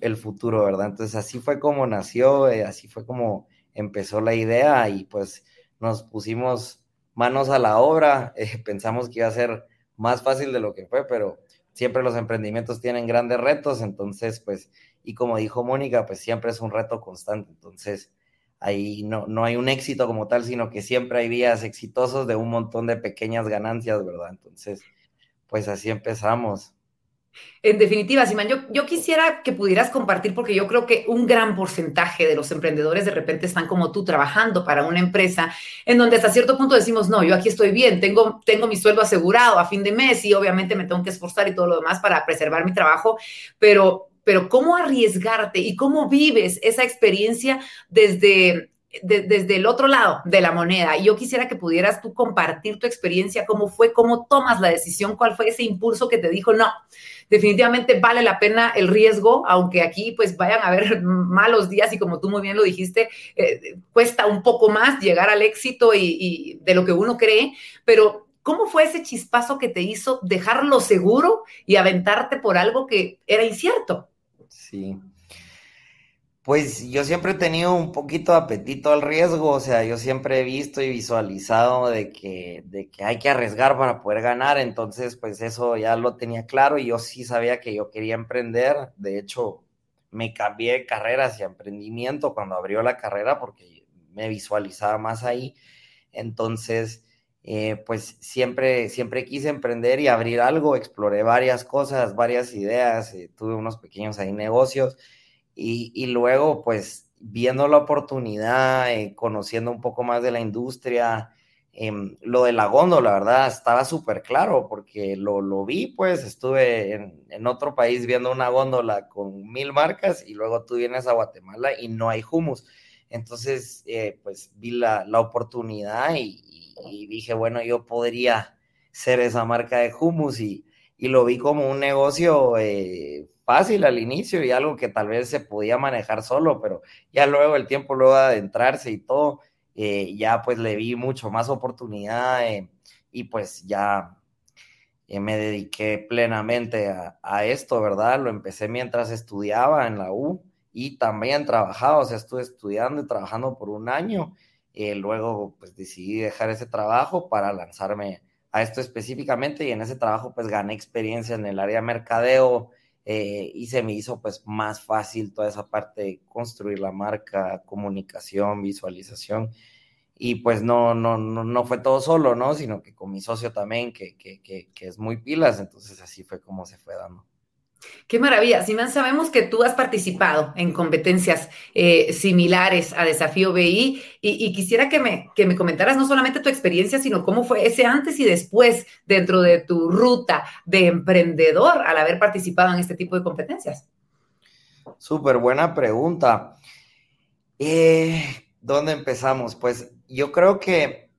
el futuro, ¿verdad? Entonces así fue como nació, eh, así fue como empezó la idea y pues nos pusimos manos a la obra. Eh, pensamos que iba a ser más fácil de lo que fue, pero siempre los emprendimientos tienen grandes retos, entonces, pues, y como dijo Mónica, pues siempre es un reto constante, entonces ahí no, no hay un éxito como tal, sino que siempre hay días exitosos de un montón de pequeñas ganancias, ¿verdad? Entonces, pues así empezamos. En definitiva, Simán, yo, yo quisiera que pudieras compartir, porque yo creo que un gran porcentaje de los emprendedores de repente están como tú trabajando para una empresa en donde hasta cierto punto decimos, no, yo aquí estoy bien, tengo, tengo mi sueldo asegurado a fin de mes y obviamente me tengo que esforzar y todo lo demás para preservar mi trabajo, pero, pero ¿cómo arriesgarte y cómo vives esa experiencia desde desde el otro lado de la moneda. Yo quisiera que pudieras tú compartir tu experiencia, cómo fue, cómo tomas la decisión, cuál fue ese impulso que te dijo, no, definitivamente vale la pena el riesgo, aunque aquí pues vayan a haber malos días y como tú muy bien lo dijiste, eh, cuesta un poco más llegar al éxito y, y de lo que uno cree, pero ¿Cómo fue ese chispazo que te hizo dejarlo seguro y aventarte por algo que era incierto? Sí, pues yo siempre he tenido un poquito de apetito al riesgo, o sea, yo siempre he visto y visualizado de que, de que hay que arriesgar para poder ganar, entonces pues eso ya lo tenía claro y yo sí sabía que yo quería emprender, de hecho me cambié de carrera hacia emprendimiento cuando abrió la carrera porque me visualizaba más ahí, entonces eh, pues siempre, siempre quise emprender y abrir algo, exploré varias cosas, varias ideas, eh, tuve unos pequeños ahí negocios y, luego, pues, viendo la oportunidad, eh, conociendo un poco más de la industria, em, lo de la góndola, ¿verdad? Estaba súper claro porque lo, lo, vi, pues estuve en, en, otro país viendo una góndola con mil marcas y luego tú vienes a Guatemala y no hay humus. Entonces, eh, pues vi la, la oportunidad y, dije, bueno, yo podría ser esa marca de humus y, y lo vi como un negocio eh, fácil al inicio y algo que tal vez se podía manejar solo, pero ya luego el tiempo luego de adentrarse y todo, eh, ya pues le vi mucho más oportunidad eh, y pues ya me dediqué plenamente a, esto, ¿verdad? Lo empecé mientras estudiaba en la U y también trabajaba, o sea, estuve estudiando y trabajando por un año. luego pues decidí dejar ese trabajo para lanzarme a esto específicamente y en ese trabajo pues gané experiencia en el área de mercadeo eh, y se me hizo pues más fácil toda esa parte de construir la marca, comunicación, visualización y pues no, no, no, no fue todo solo, ¿no? Sino que con mi socio también que, que, que, que es muy pilas, entonces así fue como se fue dando. Qué maravilla. Simán, sabemos que tú has participado en competencias eh, similares a Desafío BI y, quisiera que me, que me comentaras no solamente tu experiencia, sino cómo fue ese antes y después dentro de tu ruta de emprendedor al haber participado en este tipo de competencias. Súper buena pregunta. Eh, ¿Dónde empezamos? Pues yo creo que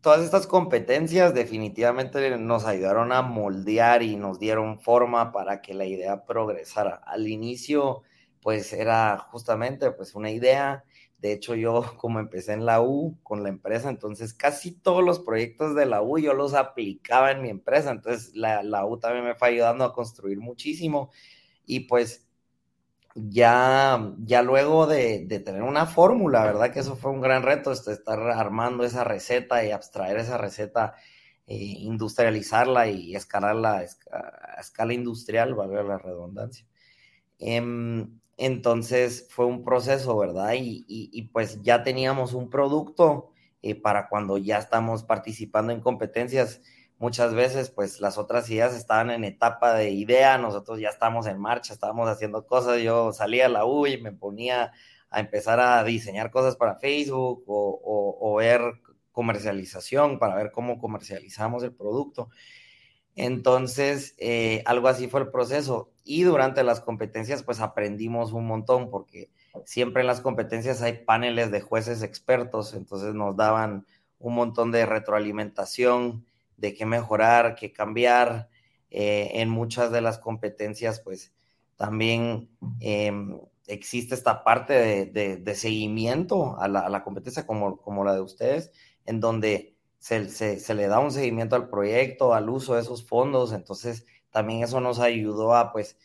todas estas competencias definitivamente nos ayudaron a moldear y nos dieron forma para que la idea progresara. Al inicio, pues era justamente pues una idea. De hecho, yo como empecé en la U con la empresa, entonces casi todos los proyectos de la U yo los aplicaba en mi empresa. Entonces la, la U también me fue ayudando a construir muchísimo. Y pues ya, ya luego de, de tener una fórmula, ¿verdad? Que eso fue un gran reto, este, estar armando esa receta y abstraer esa receta, eh, industrializarla y escalarla a, escala industrial, valga la redundancia. Eh, entonces fue un proceso, ¿verdad? Y, y, y, pues ya teníamos un producto eh, para cuando ya estamos participando en competencias muchas veces pues las otras ideas estaban en etapa de idea, nosotros ya estábamos en marcha, estábamos haciendo cosas, yo salía a la U y me ponía a empezar a diseñar cosas para Facebook o, o, ver comercialización para ver cómo comercializamos el producto. Entonces, eh, algo así fue el proceso. Y durante las competencias, pues aprendimos un montón, porque siempre en las competencias hay paneles de jueces expertos, entonces nos daban un montón de retroalimentación, de qué mejorar, qué cambiar. Eh, en muchas de las competencias, pues también eh, existe esta parte de, de, seguimiento a la, competencia como, como la de ustedes, en donde se, se, le da un seguimiento al proyecto, al uso de esos fondos. Entonces, también eso nos ayudó a, pues,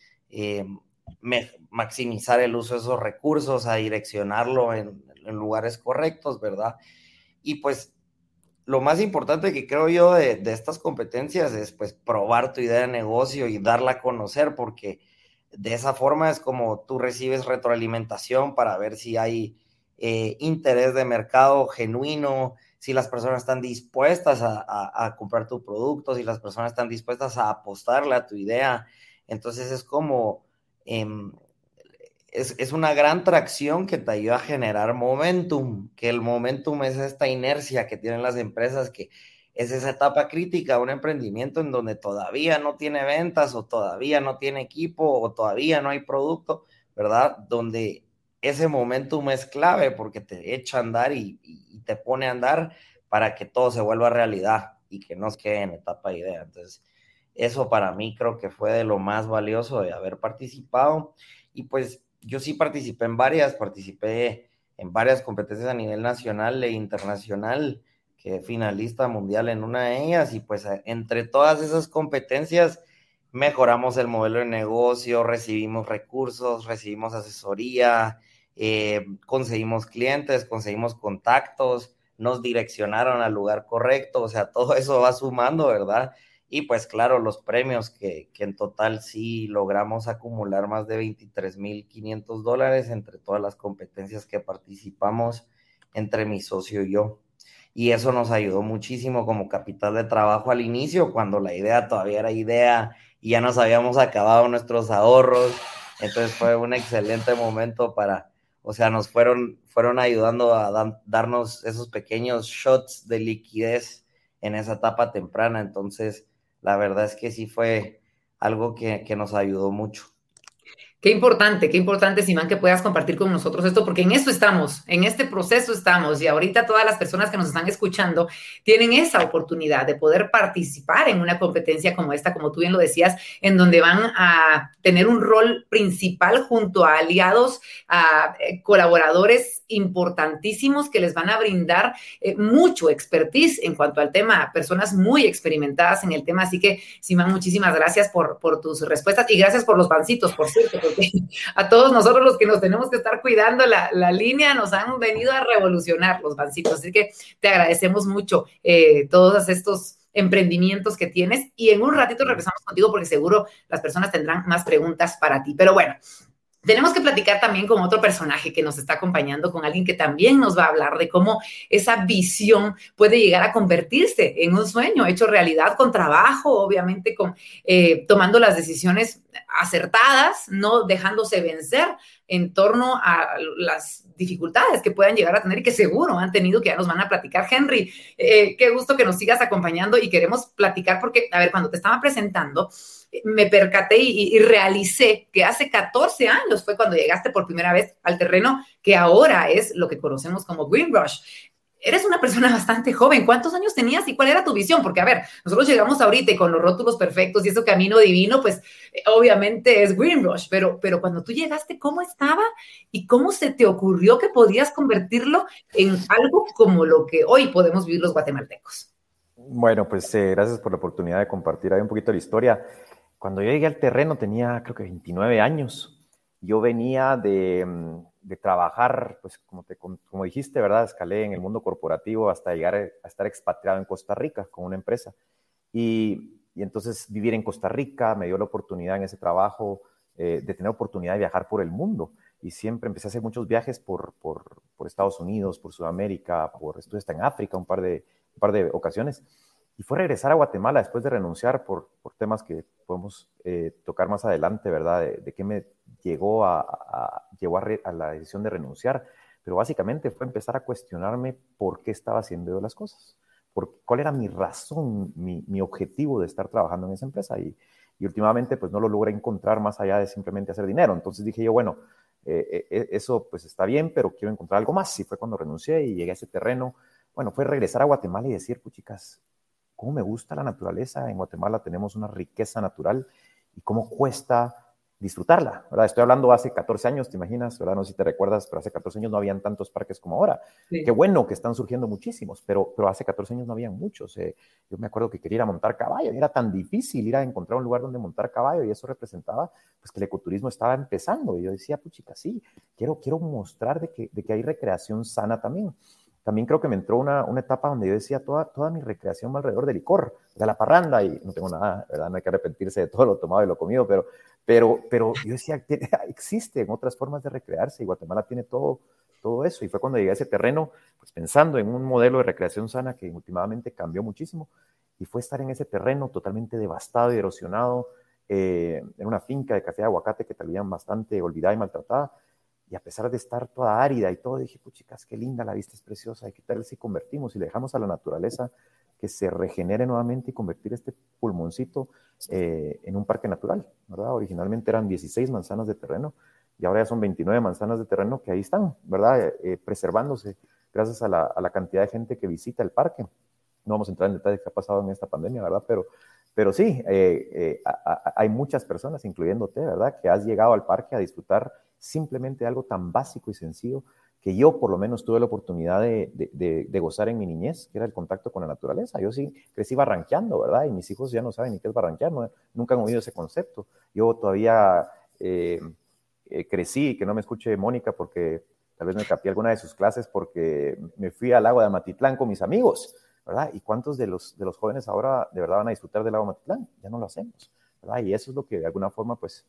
me, maximizar el uso de esos recursos, a direccionarlo en lugares correctos, ¿verdad? Y pues lo más importante que creo yo de, de, estas competencias es pues probar tu idea de negocio y darla a conocer porque de esa forma es como tú recibes retroalimentación para ver si hay eh, interés de mercado genuino, si las personas están dispuestas a, a, comprar tu producto, si las personas están dispuestas a apostarle a tu idea. Entonces es como eh, es, es, una gran tracción que te ayuda a generar momentum, que el momentum es esta inercia que tienen las empresas, que es esa etapa crítica, un emprendimiento en donde todavía no tiene ventas o todavía no tiene equipo o todavía no hay producto, ¿verdad? Donde ese momentum es clave porque te echa a andar y, te pone a andar para que todo se vuelva realidad y que no se quede en etapa de idea. Entonces, eso para mí creo que fue de lo más valioso de haber participado. Y pues yo sí participé en varias, participé en varias competencias a nivel nacional e internacional, que finalista mundial en una de ellas, y pues entre todas esas competencias mejoramos el modelo de negocio, recibimos recursos, recibimos asesoría, eh, conseguimos clientes, conseguimos contactos, nos direccionaron al lugar correcto, o sea, todo eso va sumando, ¿verdad? Y pues claro, los premios que, que en total sí logramos acumular más de 23.500 dólares entre todas las competencias que participamos entre mi socio y yo. Y eso nos ayudó muchísimo como capital de trabajo al inicio, cuando la idea todavía era idea y ya nos habíamos acabado nuestros ahorros. Entonces fue un excelente momento para o sea, nos fueron, fueron ayudando a darnos esos pequeños shots de liquidez en esa etapa temprana. Entonces, la verdad es que sí fue algo que, que nos ayudó mucho. Qué importante, qué importante, Simán, que puedas compartir con nosotros esto, porque en esto estamos, en este proceso estamos, y ahorita todas las personas que nos están escuchando tienen esa oportunidad de poder participar en una competencia como esta, como tú bien lo decías, en donde van a tener un rol principal junto a aliados, a eh, colaboradores importantísimos que les van a brindar eh, mucho expertise en cuanto al tema, personas muy experimentadas en el tema. Así que, Simán, muchísimas gracias por, por tus respuestas y gracias por los pancitos, por cierto a todos nosotros los que nos tenemos que estar cuidando la, línea nos han venido a revolucionar los bancitos. Así que te agradecemos mucho eh, todos estos emprendimientos que tienes y en un ratito regresamos contigo porque seguro las personas tendrán más preguntas para ti. Pero bueno, tenemos que platicar también con otro personaje que nos está acompañando, con alguien que también nos va a hablar de cómo esa visión puede llegar a convertirse en un sueño hecho realidad con trabajo, obviamente con eh, tomando las decisiones acertadas, no dejándose vencer en torno a las dificultades que puedan llegar a tener y que seguro han tenido, que ya nos van a platicar. Henry, eh, qué gusto que nos sigas acompañando y queremos platicar porque, a ver, cuando te estaba presentando, me percaté y, realicé que hace 14 años fue cuando llegaste por primera vez al terreno que ahora es lo que conocemos como Green Rush. Eres una persona bastante joven. ¿Cuántos años tenías y cuál era tu visión? Porque, a ver, nosotros llegamos ahorita y con los rótulos perfectos y ese camino divino, pues eh, obviamente es Green Rush, pero, pero cuando tú llegaste, ¿cómo estaba y cómo se te ocurrió que podías convertirlo en algo como lo que hoy podemos vivir los guatemaltecos? Bueno, pues eh, gracias por la oportunidad de compartir ahí un poquito la historia. Cuando yo llegué al terreno tenía creo que 29 años. Yo venía de, mm, trabajar, pues como, te, como dijiste, ¿verdad? Escalé en el mundo corporativo hasta llegar a estar expatriado en Costa Rica con una empresa. Y, entonces vivir en Costa Rica me dio la oportunidad en ese trabajo eh, de tener oportunidad de viajar por el mundo. Y siempre empecé a hacer muchos viajes por, Estados Unidos, por Sudamérica, por, estuve hasta en África un par de ocasiones. Y fue regresar a Guatemala después de renunciar por, por temas que podemos eh, tocar más adelante, ¿verdad? De, qué me llegó, a, a llegó a, la decisión de renunciar. Pero básicamente fue empezar a cuestionarme por qué estaba haciendo yo las cosas, por, cuál era mi razón, mi, mi objetivo de estar trabajando en esa empresa. Y, y, últimamente pues no lo logré encontrar más allá de simplemente hacer dinero. Entonces dije yo, bueno, eh, eh, eso pues está bien, pero quiero encontrar algo más. Y fue cuando renuncié y llegué a ese terreno. Bueno, fue regresar a Guatemala y decir, pues chicas, cómo me gusta la naturaleza. En Guatemala tenemos una riqueza natural y cómo cuesta disfrutarla, ¿verdad? Estoy hablando hace 14 años, ¿te imaginas? ¿verdad? No sé si te recuerdas, pero hace 14 años no habían tantos parques como ahora. Qué bueno que están surgiendo muchísimos, pero, pero hace 14 años no habían muchos. Eh. Yo me acuerdo que quería ir a montar caballo y era tan difícil ir a encontrar un lugar donde montar caballo y eso representaba pues que el ecoturismo estaba empezando y yo decía, puchica, sí, quiero, quiero mostrar de que, de que hay recreación sana también también creo que me entró una, una etapa donde yo decía, toda, toda mi recreación alrededor del licor, de la parranda, y no tengo nada, ¿verdad? No hay que arrepentirse de todo lo tomado y lo comido, pero, pero, pero yo decía, existen otras formas de recrearse y Guatemala tiene todo, todo eso. Y fue cuando llegué a ese terreno, pues pensando en un modelo de recreación sana que últimamente cambió muchísimo, y fue estar en ese terreno totalmente devastado y erosionado, eh, en una finca de café de aguacate que talían bastante olvidada y maltratada, y a pesar de estar toda árida y todo, dije, chicas, qué linda, la vista es preciosa, hay que tal si convertimos y le dejamos a la naturaleza que se regenere nuevamente y convertir este pulmoncito eh, en un parque natural, ¿verdad? Originalmente eran 16 manzanas de terreno y ahora ya son 29 manzanas de terreno que ahí están, ¿verdad? Eh, eh, preservándose gracias a la, a cantidad de gente que visita el parque. No vamos a entrar en detalles qué ha pasado en esta pandemia, ¿verdad? Pero, pero sí, hay muchas personas, incluyéndote, ¿verdad? Que has llegado al parque a disfrutar simplemente algo tan básico y sencillo que yo por lo menos tuve la oportunidad de, de, gozar en mi niñez, que era el contacto con la naturaleza. Yo sí crecí barranqueando, ¿verdad? Y mis hijos ya no saben ni qué es barranquear, nunca han oído ese concepto. Yo todavía eh, eh, crecí, que no me escuche Mónica porque tal vez me capté alguna de sus clases porque me fui al lago de Amatitlán con mis amigos, ¿verdad? ¿Y cuántos de los, de los jóvenes ahora de verdad van a disfrutar del lago de Amatitlán? Ya no lo hacemos, ¿verdad? Y eso es lo que de alguna forma, pues,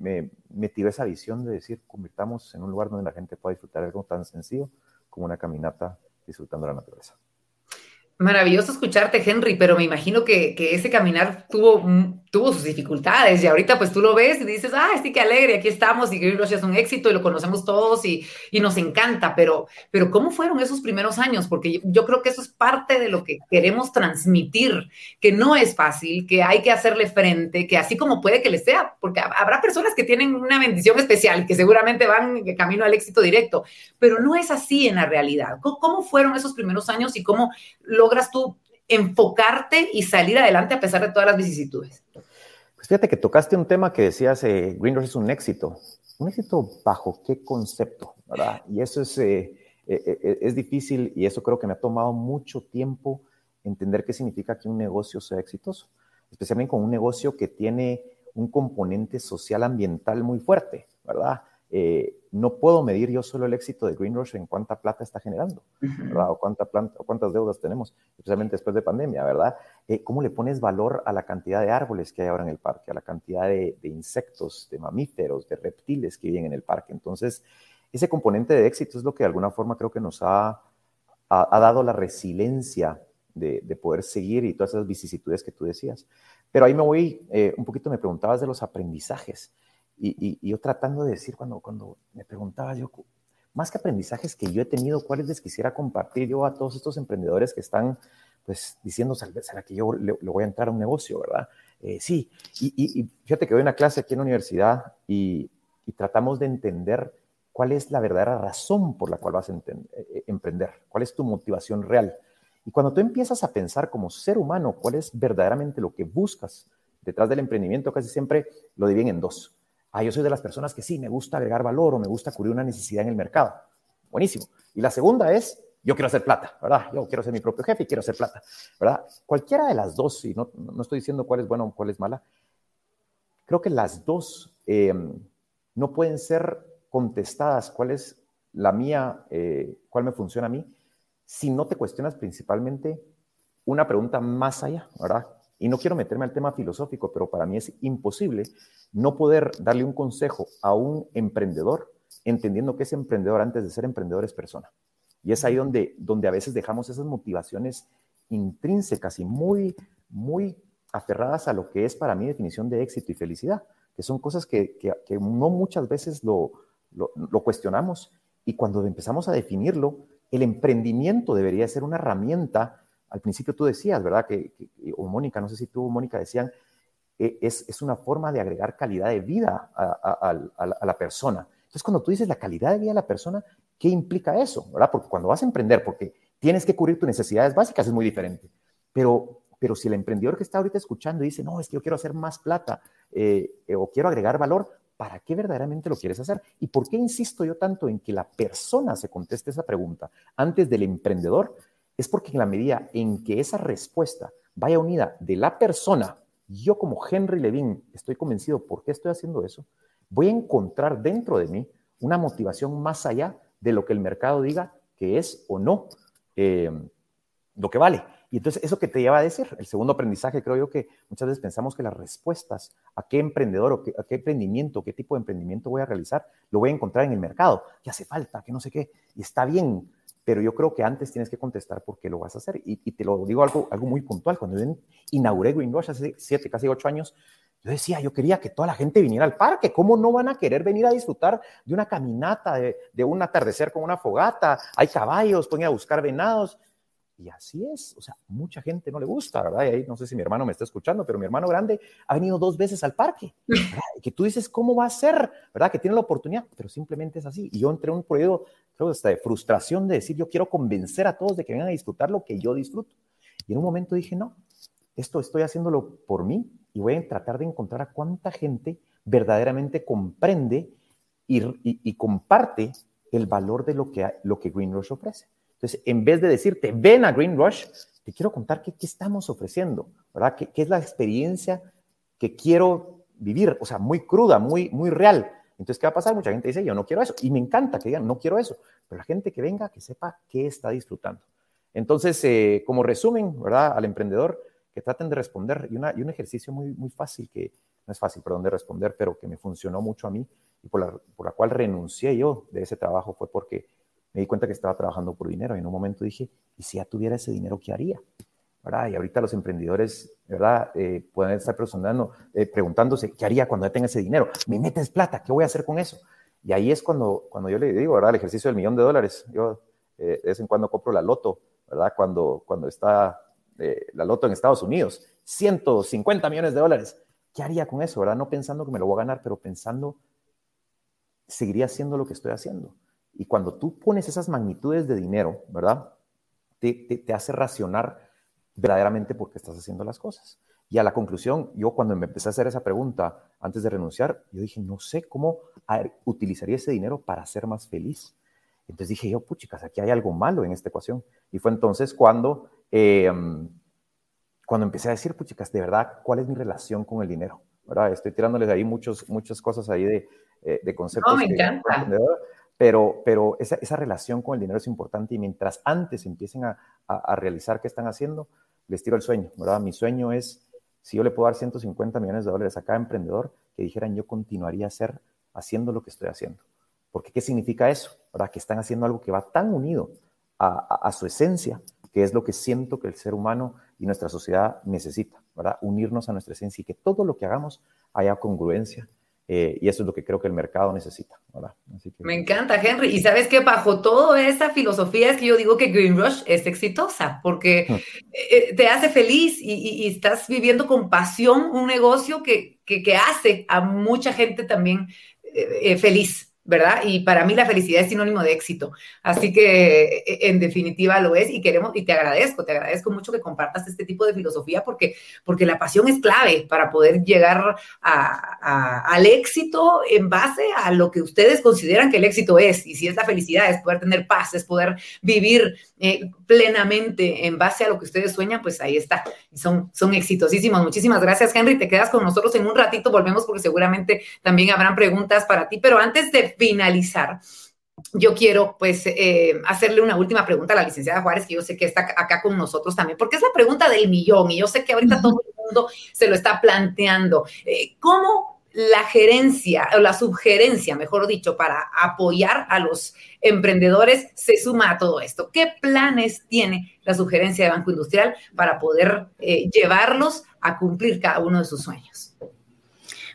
me, me, tiró esa visión de decir, convirtamos en un lugar donde la gente pueda disfrutar algo tan sencillo como una caminata disfrutando la naturaleza. Maravilloso escucharte, Henry, pero me imagino que ese caminar tuvo tuvo sus dificultades y ahorita pues tú lo ves y dices, ah, sí, qué alegre, aquí estamos y Green Rush es un éxito y lo conocemos todos y, y, nos encanta, pero, pero ¿cómo fueron esos primeros años? Porque yo, creo que eso es parte de lo que queremos transmitir, que no es fácil, que hay que hacerle frente, que así como puede que le sea, porque habrá personas que tienen una bendición especial, que seguramente van camino al éxito directo, pero no es así en la realidad. ¿Cómo, cómo fueron esos primeros años y cómo logras tú enfocarte y salir adelante a pesar de todas las vicisitudes? Pues fíjate que tocaste un tema que decías, eh, Greenrush es un éxito. ¿Un éxito bajo qué concepto? ¿verdad? Y eso es, eh, eh, es difícil y eso creo que me ha tomado mucho tiempo entender qué significa que un negocio sea exitoso, especialmente con un negocio que tiene un componente social ambiental muy fuerte, ¿verdad? Eh, no puedo medir yo solo el éxito de Greenrush en cuánta plata está generando, ¿verdad? O, cuánta planta, o cuántas deudas tenemos, especialmente después de pandemia, ¿verdad? Eh, ¿Cómo le pones valor a la cantidad de árboles que hay ahora en el parque, a la cantidad de, insectos, de mamíferos, de reptiles que viven en el parque? Entonces, ese componente de éxito es lo que de alguna forma creo que nos ha, ha, dado la resiliencia de, de, poder seguir y todas esas vicisitudes que tú decías. Pero ahí me voy, eh, un poquito me preguntabas de los aprendizajes. Y, yo tratando de decir, cuando, cuando me preguntaba yo, más que aprendizajes que yo he tenido, ¿cuáles les quisiera compartir yo a todos estos emprendedores que están, pues, diciendo, ¿será que yo le, voy a entrar a un negocio, verdad? Eh, sí, y, fíjate que doy una clase aquí en la universidad y, tratamos de entender cuál es la verdadera razón por la cual vas a eh, eh, emprender, cuál es tu motivación real. Y cuando tú empiezas a pensar como ser humano cuál es verdaderamente lo que buscas detrás del emprendimiento, casi siempre lo dividen en dos. Ah, yo soy de las personas que sí, me gusta agregar valor o me gusta cubrir una necesidad en el mercado. Buenísimo. Y la segunda es, yo quiero hacer plata, ¿verdad? Yo quiero ser mi propio jefe y quiero hacer plata, ¿verdad? Cualquiera de las dos, y no, no estoy diciendo cuál es buena o cuál es mala, creo que las dos em, no pueden ser contestadas cuál es la mía, eh, cuál me funciona a mí, si no te cuestionas principalmente una pregunta más allá, ¿verdad? Y no quiero meterme al tema filosófico, pero para mí es imposible no poder darle un consejo a un emprendedor entendiendo que ese emprendedor antes de ser emprendedor es persona. Y es ahí donde, donde a veces dejamos esas motivaciones intrínsecas y muy, muy aferradas a lo que es para mí definición de éxito y felicidad, que son cosas que, que, no muchas veces lo, lo, lo cuestionamos. Y cuando empezamos a definirlo, el emprendimiento debería ser una herramienta al principio tú decías, ¿verdad? Que, o Mónica, no sé si tú, Mónica, decían, eh, es, es, una forma de agregar calidad de vida a, la persona. Entonces, cuando tú dices la calidad de vida de la persona, ¿qué implica eso? ¿verdad? Porque cuando vas a emprender, porque tienes que cubrir tus necesidades básicas, es muy diferente. Pero, pero si el emprendedor que está ahorita escuchando dice, no, es que yo quiero hacer más plata eh, eh, o quiero agregar valor, ¿para qué verdaderamente lo quieres hacer? ¿Y por qué insisto yo tanto en que la persona se conteste esa pregunta antes del emprendedor? Es porque en la medida en que esa respuesta vaya unida de la persona, yo como Henry Levin estoy convencido por qué estoy haciendo eso, voy a encontrar dentro de mí una motivación más allá de lo que el mercado diga que es o no eh, lo que vale. Y entonces, ¿eso que te lleva a decir? El segundo aprendizaje, creo yo que muchas veces pensamos que las respuestas a qué emprendedor o qué emprendimiento, qué tipo de emprendimiento voy a realizar, lo voy a encontrar en el mercado. Que hace falta, que no sé qué. Y está bien, pero yo creo que antes tienes que contestar por qué lo vas a hacer. Y, te lo digo algo, algo muy puntual. Cuando yo inauguré Greenwash hace siete, casi ocho años, yo decía, yo quería que toda la gente viniera al parque. ¿Cómo no van a querer venir a disfrutar de una caminata, de, de un atardecer con una fogata? Hay caballos, pueden ir a buscar venados. Y así es, o sea, mucha gente no le gusta, ¿verdad? Y ahí no sé si mi hermano me está escuchando, pero mi hermano grande ha venido dos veces al parque, Y que tú dices, ¿cómo va a ser? ¿Verdad? Que tiene la oportunidad, pero simplemente es así. Y yo entré en un proyecto, creo, hasta de frustración de decir, yo quiero convencer a todos de que vengan a disfrutar lo que yo disfruto. Y en un momento dije, no, esto estoy haciéndolo por mí y voy a tratar de encontrar a cuánta gente verdaderamente comprende y, y, comparte el valor de lo que, lo que Green Rush ofrece. Entonces, en vez de decirte, ven a Green Rush, te quiero contar qué, estamos ofreciendo, ¿verdad? ¿Qué, es la experiencia que quiero vivir? O sea, muy cruda, muy, muy real. Entonces, ¿qué va a pasar? Mucha gente dice, yo no quiero eso. Y me encanta que digan, no quiero eso. Pero la gente que venga, que sepa qué está disfrutando. Entonces, eh, como resumen, ¿verdad? Al emprendedor, que traten de responder. Y, una, y un ejercicio muy, muy fácil, que no es fácil, perdón, de responder, pero que me funcionó mucho a mí y por la, por la cual renuncié yo de ese trabajo fue porque me di cuenta que estaba trabajando por dinero y en un momento dije, ¿y si ya tuviera ese dinero, qué haría? ¿verdad? Y ahorita los emprendedores, ¿verdad? Eh, pueden estar eh, preguntándose, ¿qué haría cuando ya tenga ese dinero? Me metes plata, ¿qué voy a hacer con eso? Y ahí es cuando, cuando yo le digo, ¿verdad? El ejercicio del millón de dólares. Yo eh, de vez en cuando compro la loto, ¿verdad? Cuando, cuando está la loto en Estados Unidos, 150 millones de dólares. ¿Qué haría con eso, verdad? No pensando que me lo voy a ganar, pero pensando, seguiría haciendo lo que estoy haciendo. Y cuando tú pones esas magnitudes de dinero, ¿verdad? Te, te, hace racionar verdaderamente por qué estás haciendo las cosas. Y a la conclusión, yo cuando me empecé a hacer esa pregunta antes de renunciar, yo dije, no sé cómo utilizaría ese dinero para ser más feliz. Entonces dije yo, puchicas, aquí hay algo malo en esta ecuación. Y fue entonces cuando, em, cuando empecé a decir, puchicas, de verdad, ¿cuál es mi relación con el dinero? ¿verdad? Estoy tirándoles ahí muchos, muchas cosas ahí de, eh, de conceptos. No, me encanta. Pero, pero esa, relación con el dinero es importante y mientras antes empiecen a, realizar qué están haciendo, les tiro el sueño. Mi sueño es, si yo le puedo dar 150 millones de dólares a cada emprendedor, que dijeran yo continuaría a hacer, haciendo lo que estoy haciendo. Porque ¿qué significa eso? ¿Verdad? Que están haciendo algo que va tan unido a, a, su esencia, que es lo que siento que el ser humano y nuestra sociedad necesita, ¿verdad? Unirnos a nuestra esencia y que todo lo que hagamos haya congruencia eh, y eso es lo que creo que el mercado necesita. Me encanta, Henry. Y sabes que bajo toda esa filosofía es que yo digo que Green Rush es exitosa, porque hmm. eh, te hace feliz y, estás viviendo con pasión un negocio que, que, hace a mucha gente también eh, feliz. ¿Verdad? Y para mí la felicidad es sinónimo de éxito. Así que e, en definitiva lo es y queremos, y te agradezco, te agradezco mucho que compartas este tipo de filosofía porque, porque la pasión es clave para poder llegar al éxito en base a lo que ustedes consideran que el éxito es. Y si es la felicidad, es poder tener paz, es poder vivir eh, plenamente en base a lo que ustedes sueñan, pues ahí está. Son, son exitosísimos. Muchísimas gracias, Henry. Te quedas con nosotros en un ratito, volvemos porque seguramente también habrán preguntas para ti. Pero antes de finalizar, yo quiero pues eh, hacerle una última pregunta a la licenciada Juárez, que yo sé que está acá con nosotros también, porque es la pregunta del millón y yo sé que ahorita todo el mundo se lo está planteando. Eh, ¿Cómo la gerencia o la sugerencia, mejor dicho, para apoyar a los emprendedores se suma a todo esto? ¿Qué planes tiene la sugerencia de Banco Industrial para poder eh, llevarlos a cumplir cada uno de sus sueños?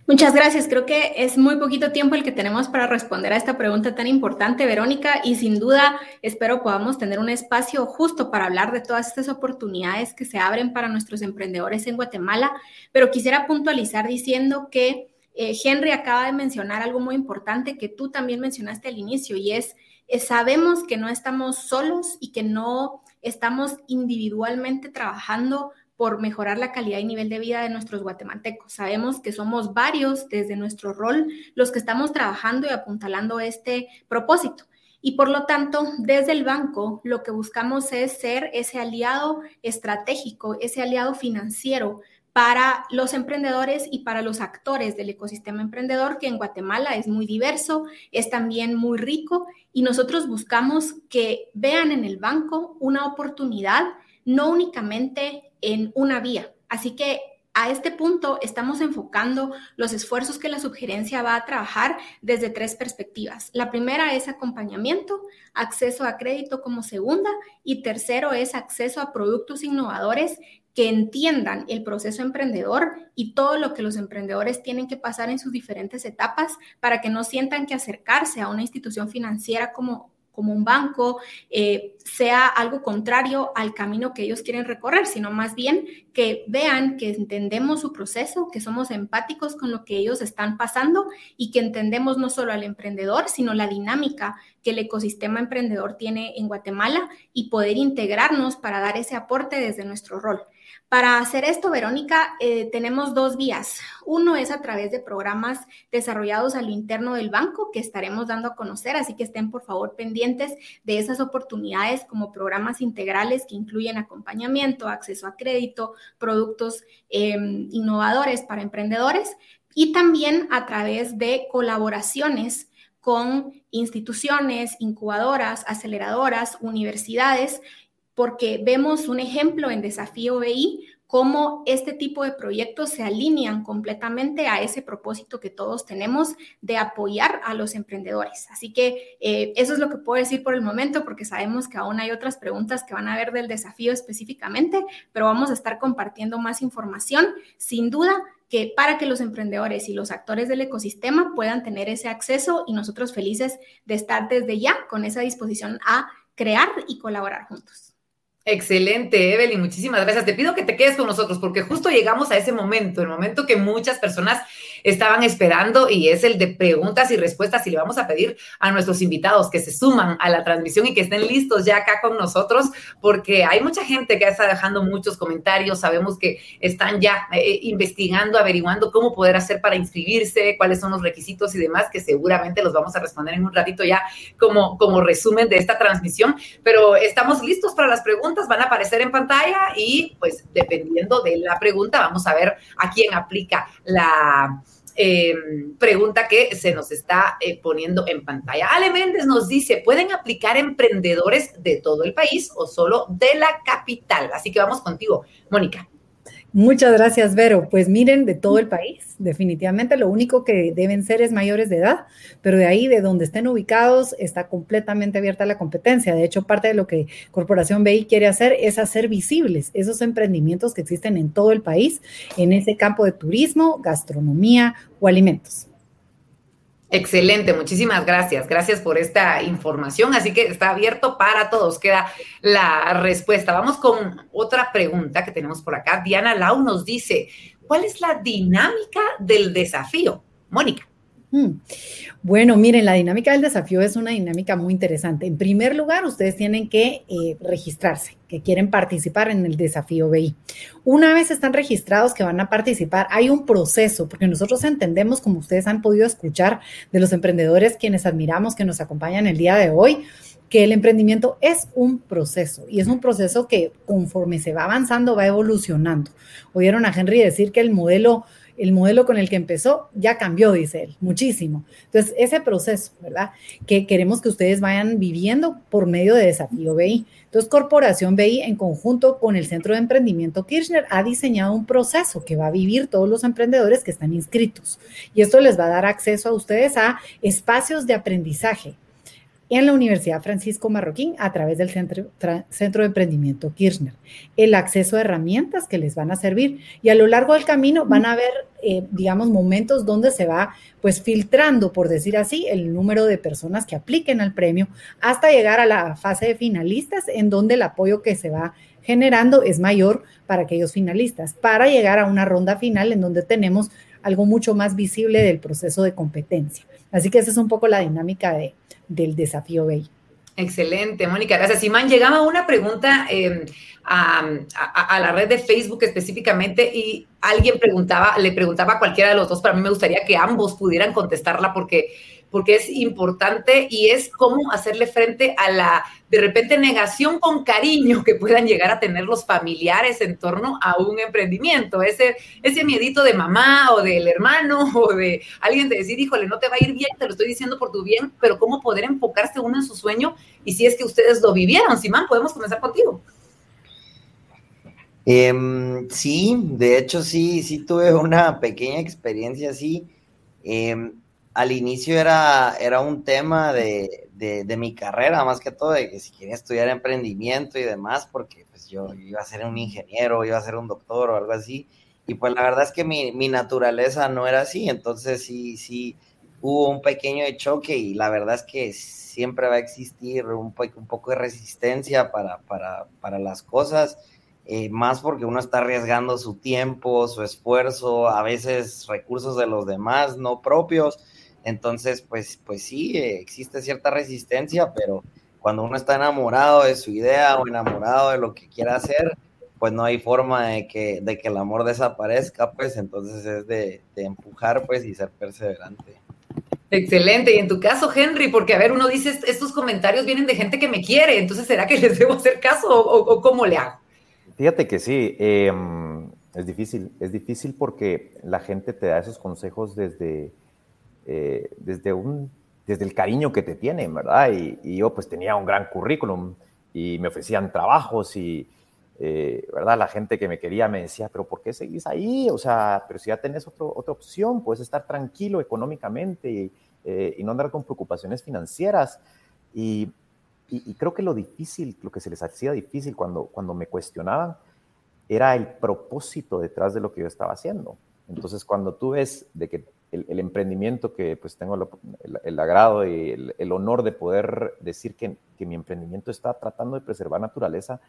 Muchas gracias. Creo que es muy poquito tiempo el que tenemos para responder a esta pregunta tan importante, Verónica, y sin duda espero podamos tener un espacio justo para hablar de todas estas oportunidades que se abren para nuestros emprendedores en Guatemala, pero quisiera puntualizar diciendo que eh, Henry acaba de mencionar algo muy importante que tú también mencionaste al inicio y es, es sabemos que no estamos solos y que no estamos individualmente trabajando por mejorar la calidad y nivel de vida de nuestros guatemaltecos. Sabemos que somos varios desde nuestro rol los que estamos trabajando y apuntalando este propósito. Y por lo tanto, desde el banco, lo que buscamos es ser ese aliado estratégico, ese aliado financiero para los emprendedores y para los actores del ecosistema emprendedor, que en Guatemala es muy diverso, es también muy rico, y nosotros buscamos que vean en el banco una oportunidad, no únicamente en una vía. Así que a este punto estamos enfocando los esfuerzos que la sugerencia va a trabajar desde tres perspectivas. La primera es acompañamiento, acceso a crédito como segunda y tercero es acceso a productos innovadores que entiendan el proceso emprendedor y todo lo que los emprendedores tienen que pasar en sus diferentes etapas para que no sientan que acercarse a una institución financiera como como un banco, eh, sea algo contrario al camino que ellos quieren recorrer, sino más bien que vean que entendemos su proceso, que somos empáticos con lo que ellos están pasando y que entendemos no solo al emprendedor, sino la dinámica que el ecosistema emprendedor tiene en Guatemala y poder integrarnos para dar ese aporte desde nuestro rol. Para hacer esto, Verónica, eh, tenemos dos vías. Uno es a través de programas desarrollados a lo interno del banco que estaremos dando a conocer, así que estén por favor pendientes de esas oportunidades como programas integrales que incluyen acompañamiento, acceso a crédito, productos em, innovadores para emprendedores y también a través de colaboraciones con instituciones, incubadoras, aceleradoras, universidades porque vemos un ejemplo en Desafío BI cómo este tipo de proyectos se alinean completamente a ese propósito que todos tenemos de apoyar a los emprendedores. Así que eh, eso es lo que puedo decir por el momento, porque sabemos que aún hay otras preguntas que van a ver del desafío específicamente, pero vamos a estar compartiendo más información. Sin duda, que para que los emprendedores y los actores del ecosistema puedan tener ese acceso y nosotros felices de estar desde ya con esa disposición a crear y colaborar juntos. Excelente, Evelyn, muchísimas gracias. Te pido que te quedes con nosotros porque justo llegamos a ese momento, el momento que muchas personas estaban esperando y es el de preguntas y respuestas y le vamos a pedir a nuestros invitados que se suman a la transmisión y que estén listos ya acá con nosotros porque hay mucha gente que está dejando muchos comentarios, sabemos que están ya eh, investigando, averiguando cómo poder hacer para inscribirse, cuáles son los requisitos y demás que seguramente los vamos a responder en un ratito ya como, como resumen de esta transmisión, pero estamos listos para las preguntas, van a aparecer en pantalla y pues dependiendo de la pregunta vamos a ver a quién aplica la eh, pregunta que se nos está eh, poniendo en pantalla. Ale Méndez nos dice, ¿pueden aplicar emprendedores de todo el país o solo de la capital? Así que vamos contigo, Mónica. Muchas gracias, Vero. Pues miren, de todo el país, definitivamente lo único que deben ser es mayores de edad, pero de ahí, de donde estén ubicados, está completamente abierta la competencia. De hecho, parte de lo que Corporación BI quiere hacer es hacer visibles esos emprendimientos que existen en todo el país, en ese campo de turismo, gastronomía o alimentos. Excelente, muchísimas gracias. Gracias por esta información. Así que está abierto para todos. Queda la respuesta. Vamos con otra pregunta que tenemos por acá. Diana Lau nos dice, ¿cuál es la dinámica del desafío? Mónica. Hmm. Bueno, miren, la dinámica del desafío es una dinámica muy interesante. En primer lugar, ustedes tienen que eh, registrarse, que quieren participar en el desafío BI. Una vez están registrados que van a participar, hay un proceso, porque nosotros entendemos, como ustedes han podido escuchar de los emprendedores quienes admiramos, que nos acompañan el día de hoy, que el emprendimiento es un proceso y es un proceso que conforme se va avanzando va evolucionando. Oyeron a Henry decir que el modelo el modelo con el que empezó ya cambió, dice él, muchísimo. Entonces, ese proceso, ¿verdad? Que queremos que ustedes vayan viviendo por medio de Desafío BI. Entonces, Corporación BI, en conjunto con el Centro de Emprendimiento Kirchner, ha diseñado un proceso que va a vivir todos los emprendedores que están inscritos. Y esto les va a dar acceso a ustedes a espacios de aprendizaje en la Universidad Francisco Marroquín a través del Centro, Centro, de Emprendimiento Kirchner. El acceso a herramientas que les van a servir y a lo largo del camino van a haber, eh, digamos, momentos donde se va pues filtrando, por decir así, el número de personas que apliquen al premio hasta llegar a la fase de finalistas en donde el apoyo que se va generando es mayor para aquellos finalistas, para llegar a una ronda final en donde tenemos algo mucho más visible del proceso de competencia. Así que esa es un poco la dinámica de, del desafío BEI. Excelente, Mónica, gracias. Simán, llegaba una pregunta em, a, la red de Facebook específicamente y alguien preguntaba, le preguntaba a cualquiera de los dos, para mí me gustaría que ambos pudieran contestarla porque porque es importante y es cómo hacerle frente a la, de repente, negación con cariño que puedan llegar a tener los familiares en torno a un emprendimiento. Ese, ese miedito de mamá o del hermano o de alguien de decir, híjole, no te va a ir bien, te lo estoy diciendo por tu bien, pero cómo poder enfocarse uno en su sueño y si es que ustedes lo vivieron. Simán, podemos comenzar contigo. Em, sí, de hecho sí, sí tuve una pequeña experiencia así. Eh, al inicio era, era un tema de, mi carrera, más que todo, de que si quería estudiar emprendimiento y demás, porque pues yo, iba a ser un ingeniero, iba a ser un doctor o algo así, y pues la verdad es que mi, naturaleza no era así, entonces sí, sí, hubo un pequeño choque y la verdad es que siempre va a existir un, un poco de resistencia para, para, las cosas, eh, más porque uno está arriesgando su tiempo, su esfuerzo, a veces recursos de los demás, no propios, entonces, pues, pues sí, existe cierta resistencia, pero cuando uno está enamorado de su idea o enamorado de lo que quiera hacer, pues no hay forma de que, de que el amor desaparezca, pues entonces es de, empujar, pues, y ser perseverante. Excelente. Y en tu caso, Henry, porque a ver, uno dice, estos comentarios vienen de gente que me quiere, entonces ¿será que les debo hacer caso o, cómo le hago? Fíjate que sí, em, es difícil, es difícil porque la gente te da esos consejos desde, eh, desde, un, desde el cariño que te tienen, ¿verdad? Y, yo pues tenía un gran currículum y me ofrecían trabajos y eh, ¿verdad? La gente que me quería me decía, pero ¿por qué seguís ahí? O sea, pero si ya tenés otro, otra opción, puedes estar tranquilo económicamente y, eh, y no andar con preocupaciones financieras. Y, y, creo que lo difícil, lo que se les hacía difícil cuando, cuando me cuestionaban, era el propósito detrás de lo que yo estaba haciendo. Entonces, cuando tú ves de que el, emprendimiento que pues tengo el, agrado y el, honor de poder decir que, que, mi emprendimiento está tratando de preservar naturaleza,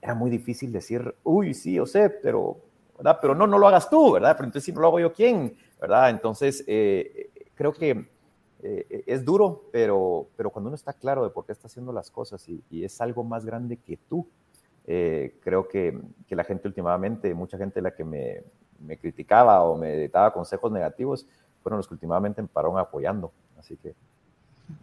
era muy difícil decir, uy, sí, yo sé, pero, ¿verdad? Pero no, no lo hagas tú, ¿verdad? Pero entonces si no lo hago yo, ¿quién? ¿Verdad? Entonces, eh, creo que eh, es duro, pero, pero cuando uno está claro de por qué está haciendo las cosas y, es algo más grande que tú, eh, creo que, que, la gente últimamente, mucha gente la que me, me, criticaba o me daba consejos negativos, fueron los que últimamente me pararon apoyando. Así que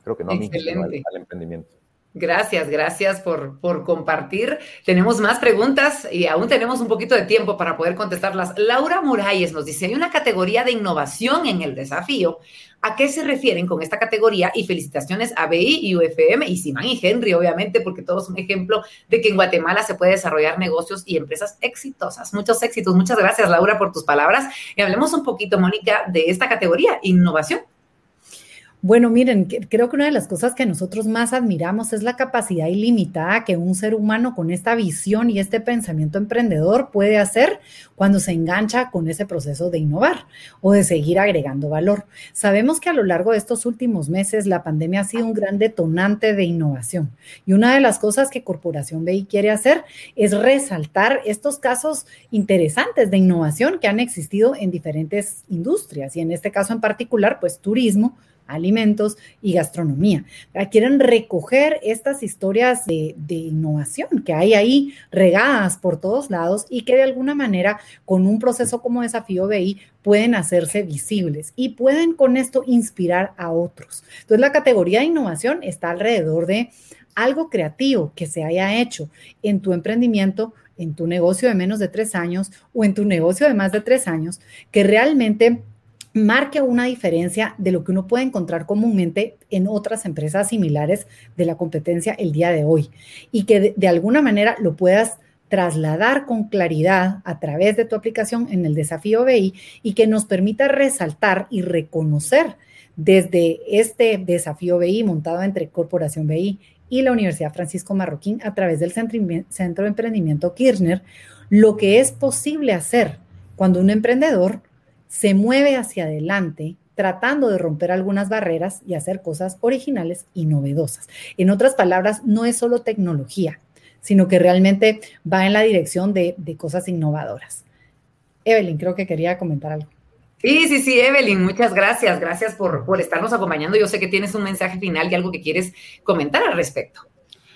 creo que no a mí, sino al emprendimiento. Gracias, gracias por, por, compartir. Tenemos más preguntas y aún tenemos un poquito de tiempo para poder contestarlas. Laura Muralles nos dice, hay una categoría de innovación en el desafío. ¿A qué se refieren con esta categoría? Y felicitaciones a BI y UFM y Simán y Henry, obviamente, porque todos son ejemplo de que en Guatemala se puede desarrollar negocios y empresas exitosas. Muchos éxitos. Muchas gracias, Laura, por tus palabras. Y hablemos un poquito, Mónica, de esta categoría, innovación. Bueno, miren, creo que una de las cosas que nosotros más admiramos es la capacidad ilimitada que un ser humano con esta visión y este pensamiento emprendedor puede hacer cuando se engancha con ese proceso de innovar o de seguir agregando valor. Sabemos que a lo largo de estos últimos meses la pandemia ha sido un gran detonante de innovación y una de las cosas que Corporación BI quiere hacer es resaltar estos casos interesantes de innovación que han existido en diferentes industrias y en este caso en particular, pues turismo alimentos y gastronomía. Quieren recoger estas historias de, innovación que hay ahí regadas por todos lados y que de alguna manera con un proceso como Desafío BI pueden hacerse visibles y pueden con esto inspirar a otros. Entonces la categoría de innovación está alrededor de algo creativo que se haya hecho en tu emprendimiento en tu negocio de menos de tres años o en tu negocio de más de tres años, que realmente marque una diferencia de lo que uno puede encontrar comúnmente en otras empresas similares de la competencia el día de hoy. Y que de, alguna manera lo puedas trasladar con claridad a través de tu aplicación en el desafío BI y que nos permita resaltar y reconocer desde este desafío BI montado entre Corporación BI y la Universidad Francisco Marroquín a través del Centro de Emprendimiento Kirchner, lo que es posible hacer cuando un emprendedor se mueve hacia adelante tratando de romper algunas barreras y hacer cosas originales y novedosas. En otras palabras, no es solo tecnología, sino que realmente va en la dirección de, cosas innovadoras. Evelyn, creo que quería comentar algo. Sí, sí, sí, Evelyn, muchas gracias. Gracias por, por estarnos acompañando. Yo sé que tienes un mensaje final y algo que quieres comentar al respecto.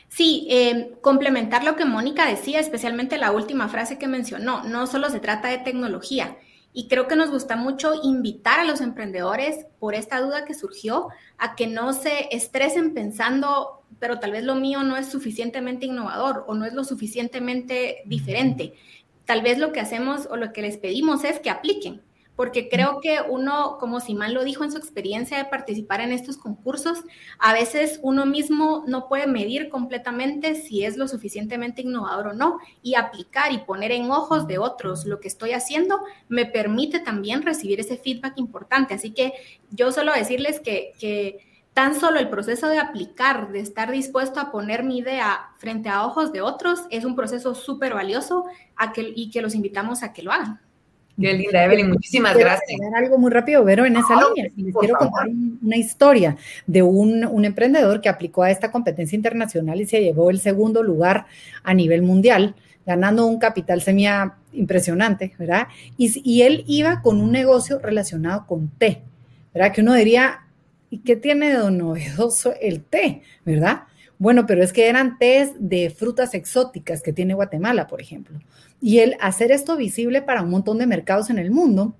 Sí, eh, complementar lo que Mónica decía, especialmente la última frase que mencionó. No solo se trata de tecnología, y creo que nos gusta mucho invitar a los emprendedores por esta duda que surgió a que no se estresen pensando, pero tal vez lo mío no es suficientemente innovador o no es lo suficientemente diferente. Tal vez lo que hacemos o lo que les pedimos es que apliquen, porque creo que uno, como Simán lo dijo en su experiencia de participar en estos concursos, a veces uno mismo no puede medir completamente si es lo suficientemente innovador o no, y aplicar y poner en ojos de otros lo que estoy haciendo me permite también recibir ese feedback importante. Así que yo solo decirles que, que tan solo el proceso de aplicar, de estar dispuesto a poner mi idea frente a ojos de otros, es un proceso súper valioso a que, y que los invitamos a que lo hagan. Qué linda, Evelyn, muchísimas gracias. algo muy rápido, Vero, en esa línea. Les quiero contar una historia de un, un, emprendedor que aplicó a esta competencia internacional y se llevó el segundo lugar a nivel mundial, ganando un capital semia impresionante, ¿verdad? Y, y él iba con un negocio relacionado con té, ¿verdad? Que uno diría, ¿y qué tiene de novedoso el té, verdad? Bueno, pero es que eran tés de frutas exóticas que tiene Guatemala, por ejemplo. Y el hacer esto visible para un montón de mercados en el mundo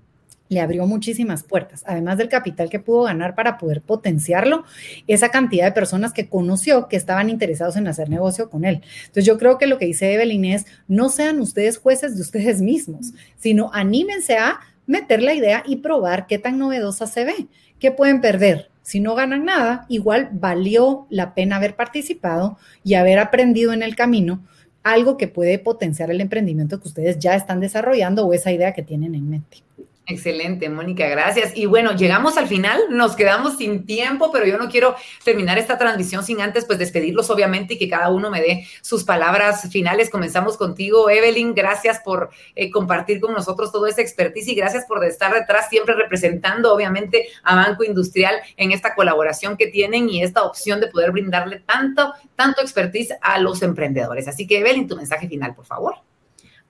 le abrió muchísimas puertas, además del capital que pudo ganar para poder potenciarlo, esa cantidad de personas que conoció que estaban interesados en hacer negocio con él. Entonces yo creo que lo que dice Evelyn es, no sean ustedes jueces de ustedes mismos, sino anímense a meter la idea y probar qué tan novedosa se ve, qué pueden perder. Si no ganan nada, igual valió la pena haber participado y haber aprendido en el camino algo que puede potenciar el emprendimiento que ustedes ya están desarrollando o esa idea que tienen en mente. Excelente, Mónica, gracias. Y bueno, llegamos al final, nos quedamos sin tiempo, pero yo no quiero terminar esta transmisión sin antes, pues despedirlos obviamente y que cada uno me dé sus palabras finales. Comenzamos contigo, Evelyn, gracias por eh, compartir con nosotros todo ese expertise y gracias por estar detrás, siempre representando obviamente a Banco Industrial en esta colaboración que tienen y esta opción de poder brindarle tanto, tanto expertise a los emprendedores. Así que, Evelyn, tu mensaje final, por favor.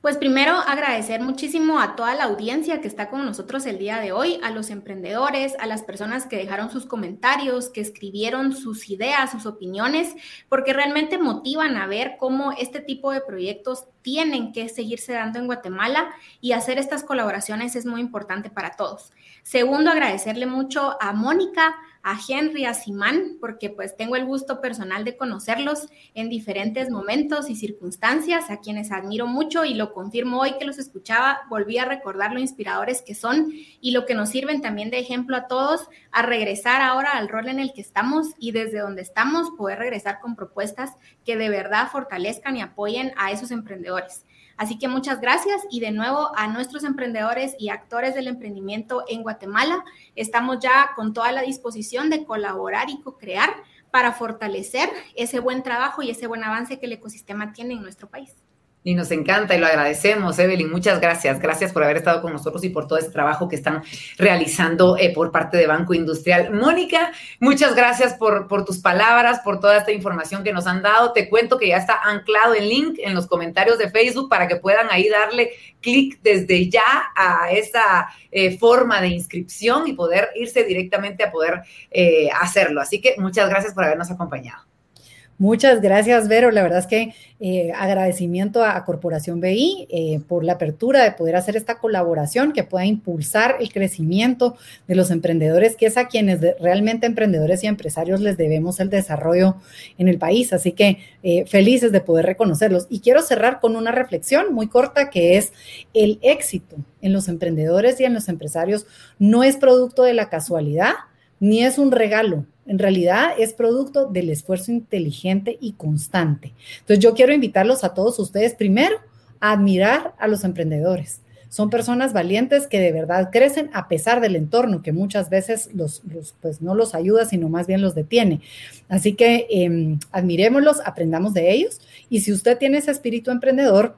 Pues primero agradecer muchísimo a toda la audiencia que está con nosotros el día de hoy, a los emprendedores, a las personas que dejaron sus comentarios, que escribieron sus ideas, sus opiniones, porque realmente motivan a ver cómo este tipo de proyectos tienen que seguirse dando en Guatemala y hacer estas colaboraciones es muy importante para todos. Segundo, agradecerle mucho a Mónica, a Henry, a Simán, porque pues tengo el gusto personal de conocerlos en diferentes momentos y circunstancias, a quienes admiro mucho y lo confirmo hoy que los escuchaba, volví a recordar lo inspiradores que son y lo que nos sirven también de ejemplo a todos a regresar ahora al rol en el que estamos y desde donde estamos poder regresar con propuestas que de verdad fortalezcan y apoyen a esos emprendedores. Así que muchas gracias y de nuevo a nuestros emprendedores y actores del emprendimiento en Guatemala. Estamos ya con toda la disposición de colaborar y co-crear para fortalecer ese buen trabajo y ese buen avance que el ecosistema tiene en nuestro país. Y nos encanta y lo agradecemos, Evelyn. Muchas gracias. Gracias por haber estado con nosotros y por todo ese trabajo que están realizando eh, por parte de Banco Industrial. Mónica, muchas gracias por, por tus palabras, por toda esta información que nos han dado. Te cuento que ya está anclado el link en los comentarios de Facebook para que puedan ahí darle clic desde ya a esa eh, forma de inscripción y poder irse directamente a poder eh, hacerlo. Así que muchas gracias por habernos acompañado. Muchas gracias, Vero. La verdad es que eh, agradecimiento a, Corporación BI eh, por la apertura de poder hacer esta colaboración que pueda impulsar el crecimiento de los emprendedores, que es a quienes realmente emprendedores y empresarios les debemos el desarrollo en el país. Así que eh, felices de poder reconocerlos. Y quiero cerrar con una reflexión muy corta que es el éxito en los emprendedores y en los empresarios no es producto de la casualidad ni es un regalo, en realidad es producto del esfuerzo inteligente y constante. Entonces yo quiero invitarlos a todos ustedes primero a admirar a los emprendedores. Son personas valientes que de verdad crecen a pesar del entorno que muchas veces los, pues no los ayuda, sino más bien los detiene. Así que eh, admirémoslos, aprendamos de ellos y si usted tiene ese espíritu emprendedor,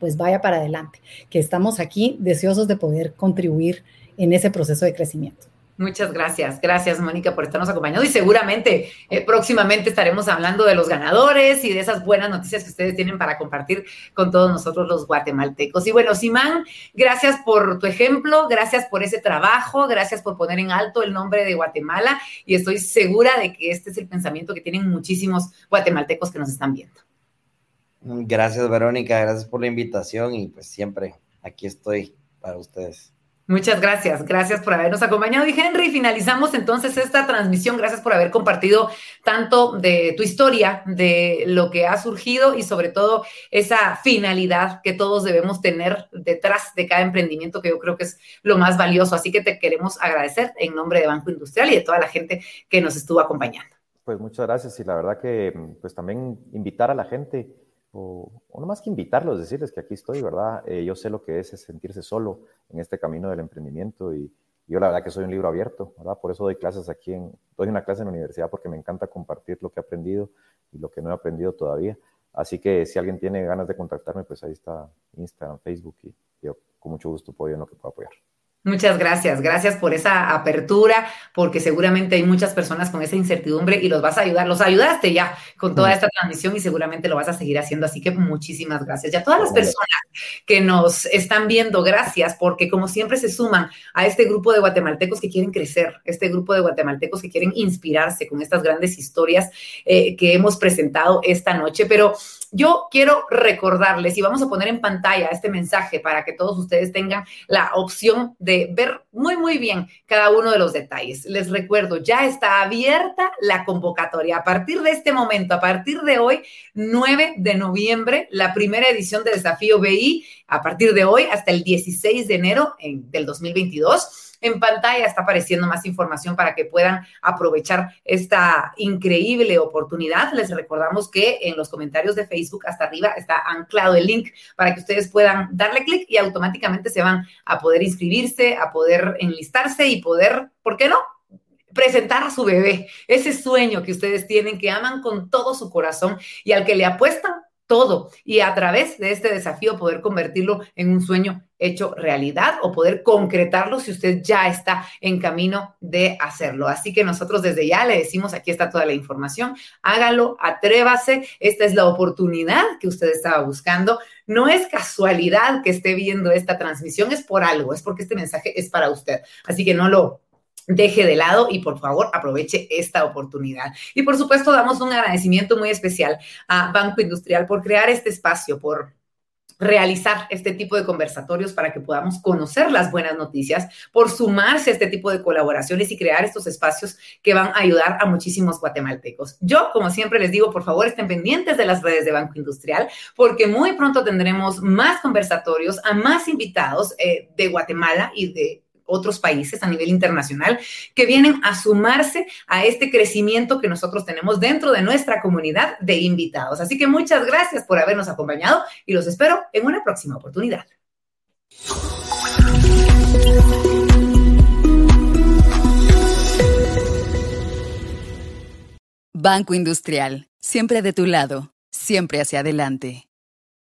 pues vaya para adelante, que estamos aquí deseosos de poder contribuir en ese proceso de crecimiento. Muchas gracias. Gracias, Mónica, por estarnos acompañando. Y seguramente eh, próximamente estaremos hablando de los ganadores y de esas buenas noticias que ustedes tienen para compartir con todos nosotros los guatemaltecos. Y bueno, Simán, gracias por tu ejemplo, gracias por ese trabajo, gracias por poner en alto el nombre de Guatemala. Y estoy segura de que este es el pensamiento que tienen muchísimos guatemaltecos que nos están viendo. Gracias, Verónica. Gracias por la invitación y pues siempre aquí estoy para ustedes. Muchas gracias, gracias por habernos acompañado. Y Henry, finalizamos entonces esta transmisión. Gracias por haber compartido tanto de tu historia, de lo que ha surgido y sobre todo esa finalidad que todos debemos tener detrás de cada emprendimiento, que yo creo que es lo más valioso. Así que te queremos agradecer en nombre de Banco Industrial y de toda la gente que nos estuvo acompañando. Pues muchas gracias y la verdad que pues también invitar a la gente o, no más que invitarlos, decirles que aquí estoy, ¿verdad? Eh, yo sé lo que es, sentirse solo en este camino del emprendimiento y, yo la verdad que soy un libro abierto, ¿verdad? Por eso doy clases aquí, en, doy una clase en la universidad porque me encanta compartir lo que he aprendido y lo que no he aprendido todavía. Así que si alguien tiene ganas de contactarme, pues ahí está Instagram, Facebook y yo con mucho gusto puedo en lo que pueda apoyar. Muchas gracias, gracias por esa apertura, porque seguramente hay muchas personas con esa incertidumbre y los vas a ayudar, los ayudaste ya con toda esta transmisión y seguramente lo vas a seguir haciendo, así que muchísimas gracias. Y a todas las personas que nos están viendo, gracias, porque como siempre se suman a este grupo de guatemaltecos que quieren crecer, este grupo de guatemaltecos que quieren inspirarse con estas grandes historias eh, que hemos presentado esta noche, pero yo quiero recordarles y vamos a poner en pantalla este mensaje para que todos ustedes tengan la opción de ver muy, muy bien cada uno de los detalles. Les recuerdo, ya está abierta la convocatoria. A partir de este momento, a partir de hoy, 9 de noviembre, la primera edición de Desafío BI a partir de hoy hasta el 16 de enero del 2022. En pantalla está apareciendo más información para que puedan aprovechar esta increíble oportunidad. Les recordamos que en los comentarios de Facebook hasta arriba está anclado el link para que ustedes puedan darle clic y automáticamente se van a poder inscribirse, a poder enlistarse y poder, ¿por qué no? presentar a su bebé, ese sueño que ustedes tienen, que aman con todo su corazón y al que le apuestan todo y a través de este desafío poder convertirlo en un sueño hecho realidad o poder concretarlo si usted ya está en camino de hacerlo. Así que nosotros desde ya le decimos, aquí está toda la información, hágalo, atrévase, esta es la oportunidad que usted estaba buscando. No es casualidad que esté viendo esta transmisión, es por algo, es porque este mensaje es para usted. Así que no lo deje de lado y por favor aproveche esta oportunidad. Y por supuesto damos un agradecimiento muy especial a Banco Industrial por crear este espacio, por realizar este tipo de conversatorios para que podamos conocer las buenas noticias, por sumarse a este tipo de colaboraciones y crear estos espacios que van a ayudar a muchísimos guatemaltecos. Yo, como siempre les digo, por favor, estén pendientes de las redes de Banco Industrial, porque muy pronto tendremos más conversatorios a más invitados eh, de Guatemala y de otros países a nivel internacional que vienen a sumarse a este crecimiento que nosotros tenemos dentro de nuestra comunidad de invitados. Así que muchas gracias por habernos acompañado y los espero en una próxima oportunidad. Banco Industrial, siempre de tu lado, siempre hacia adelante.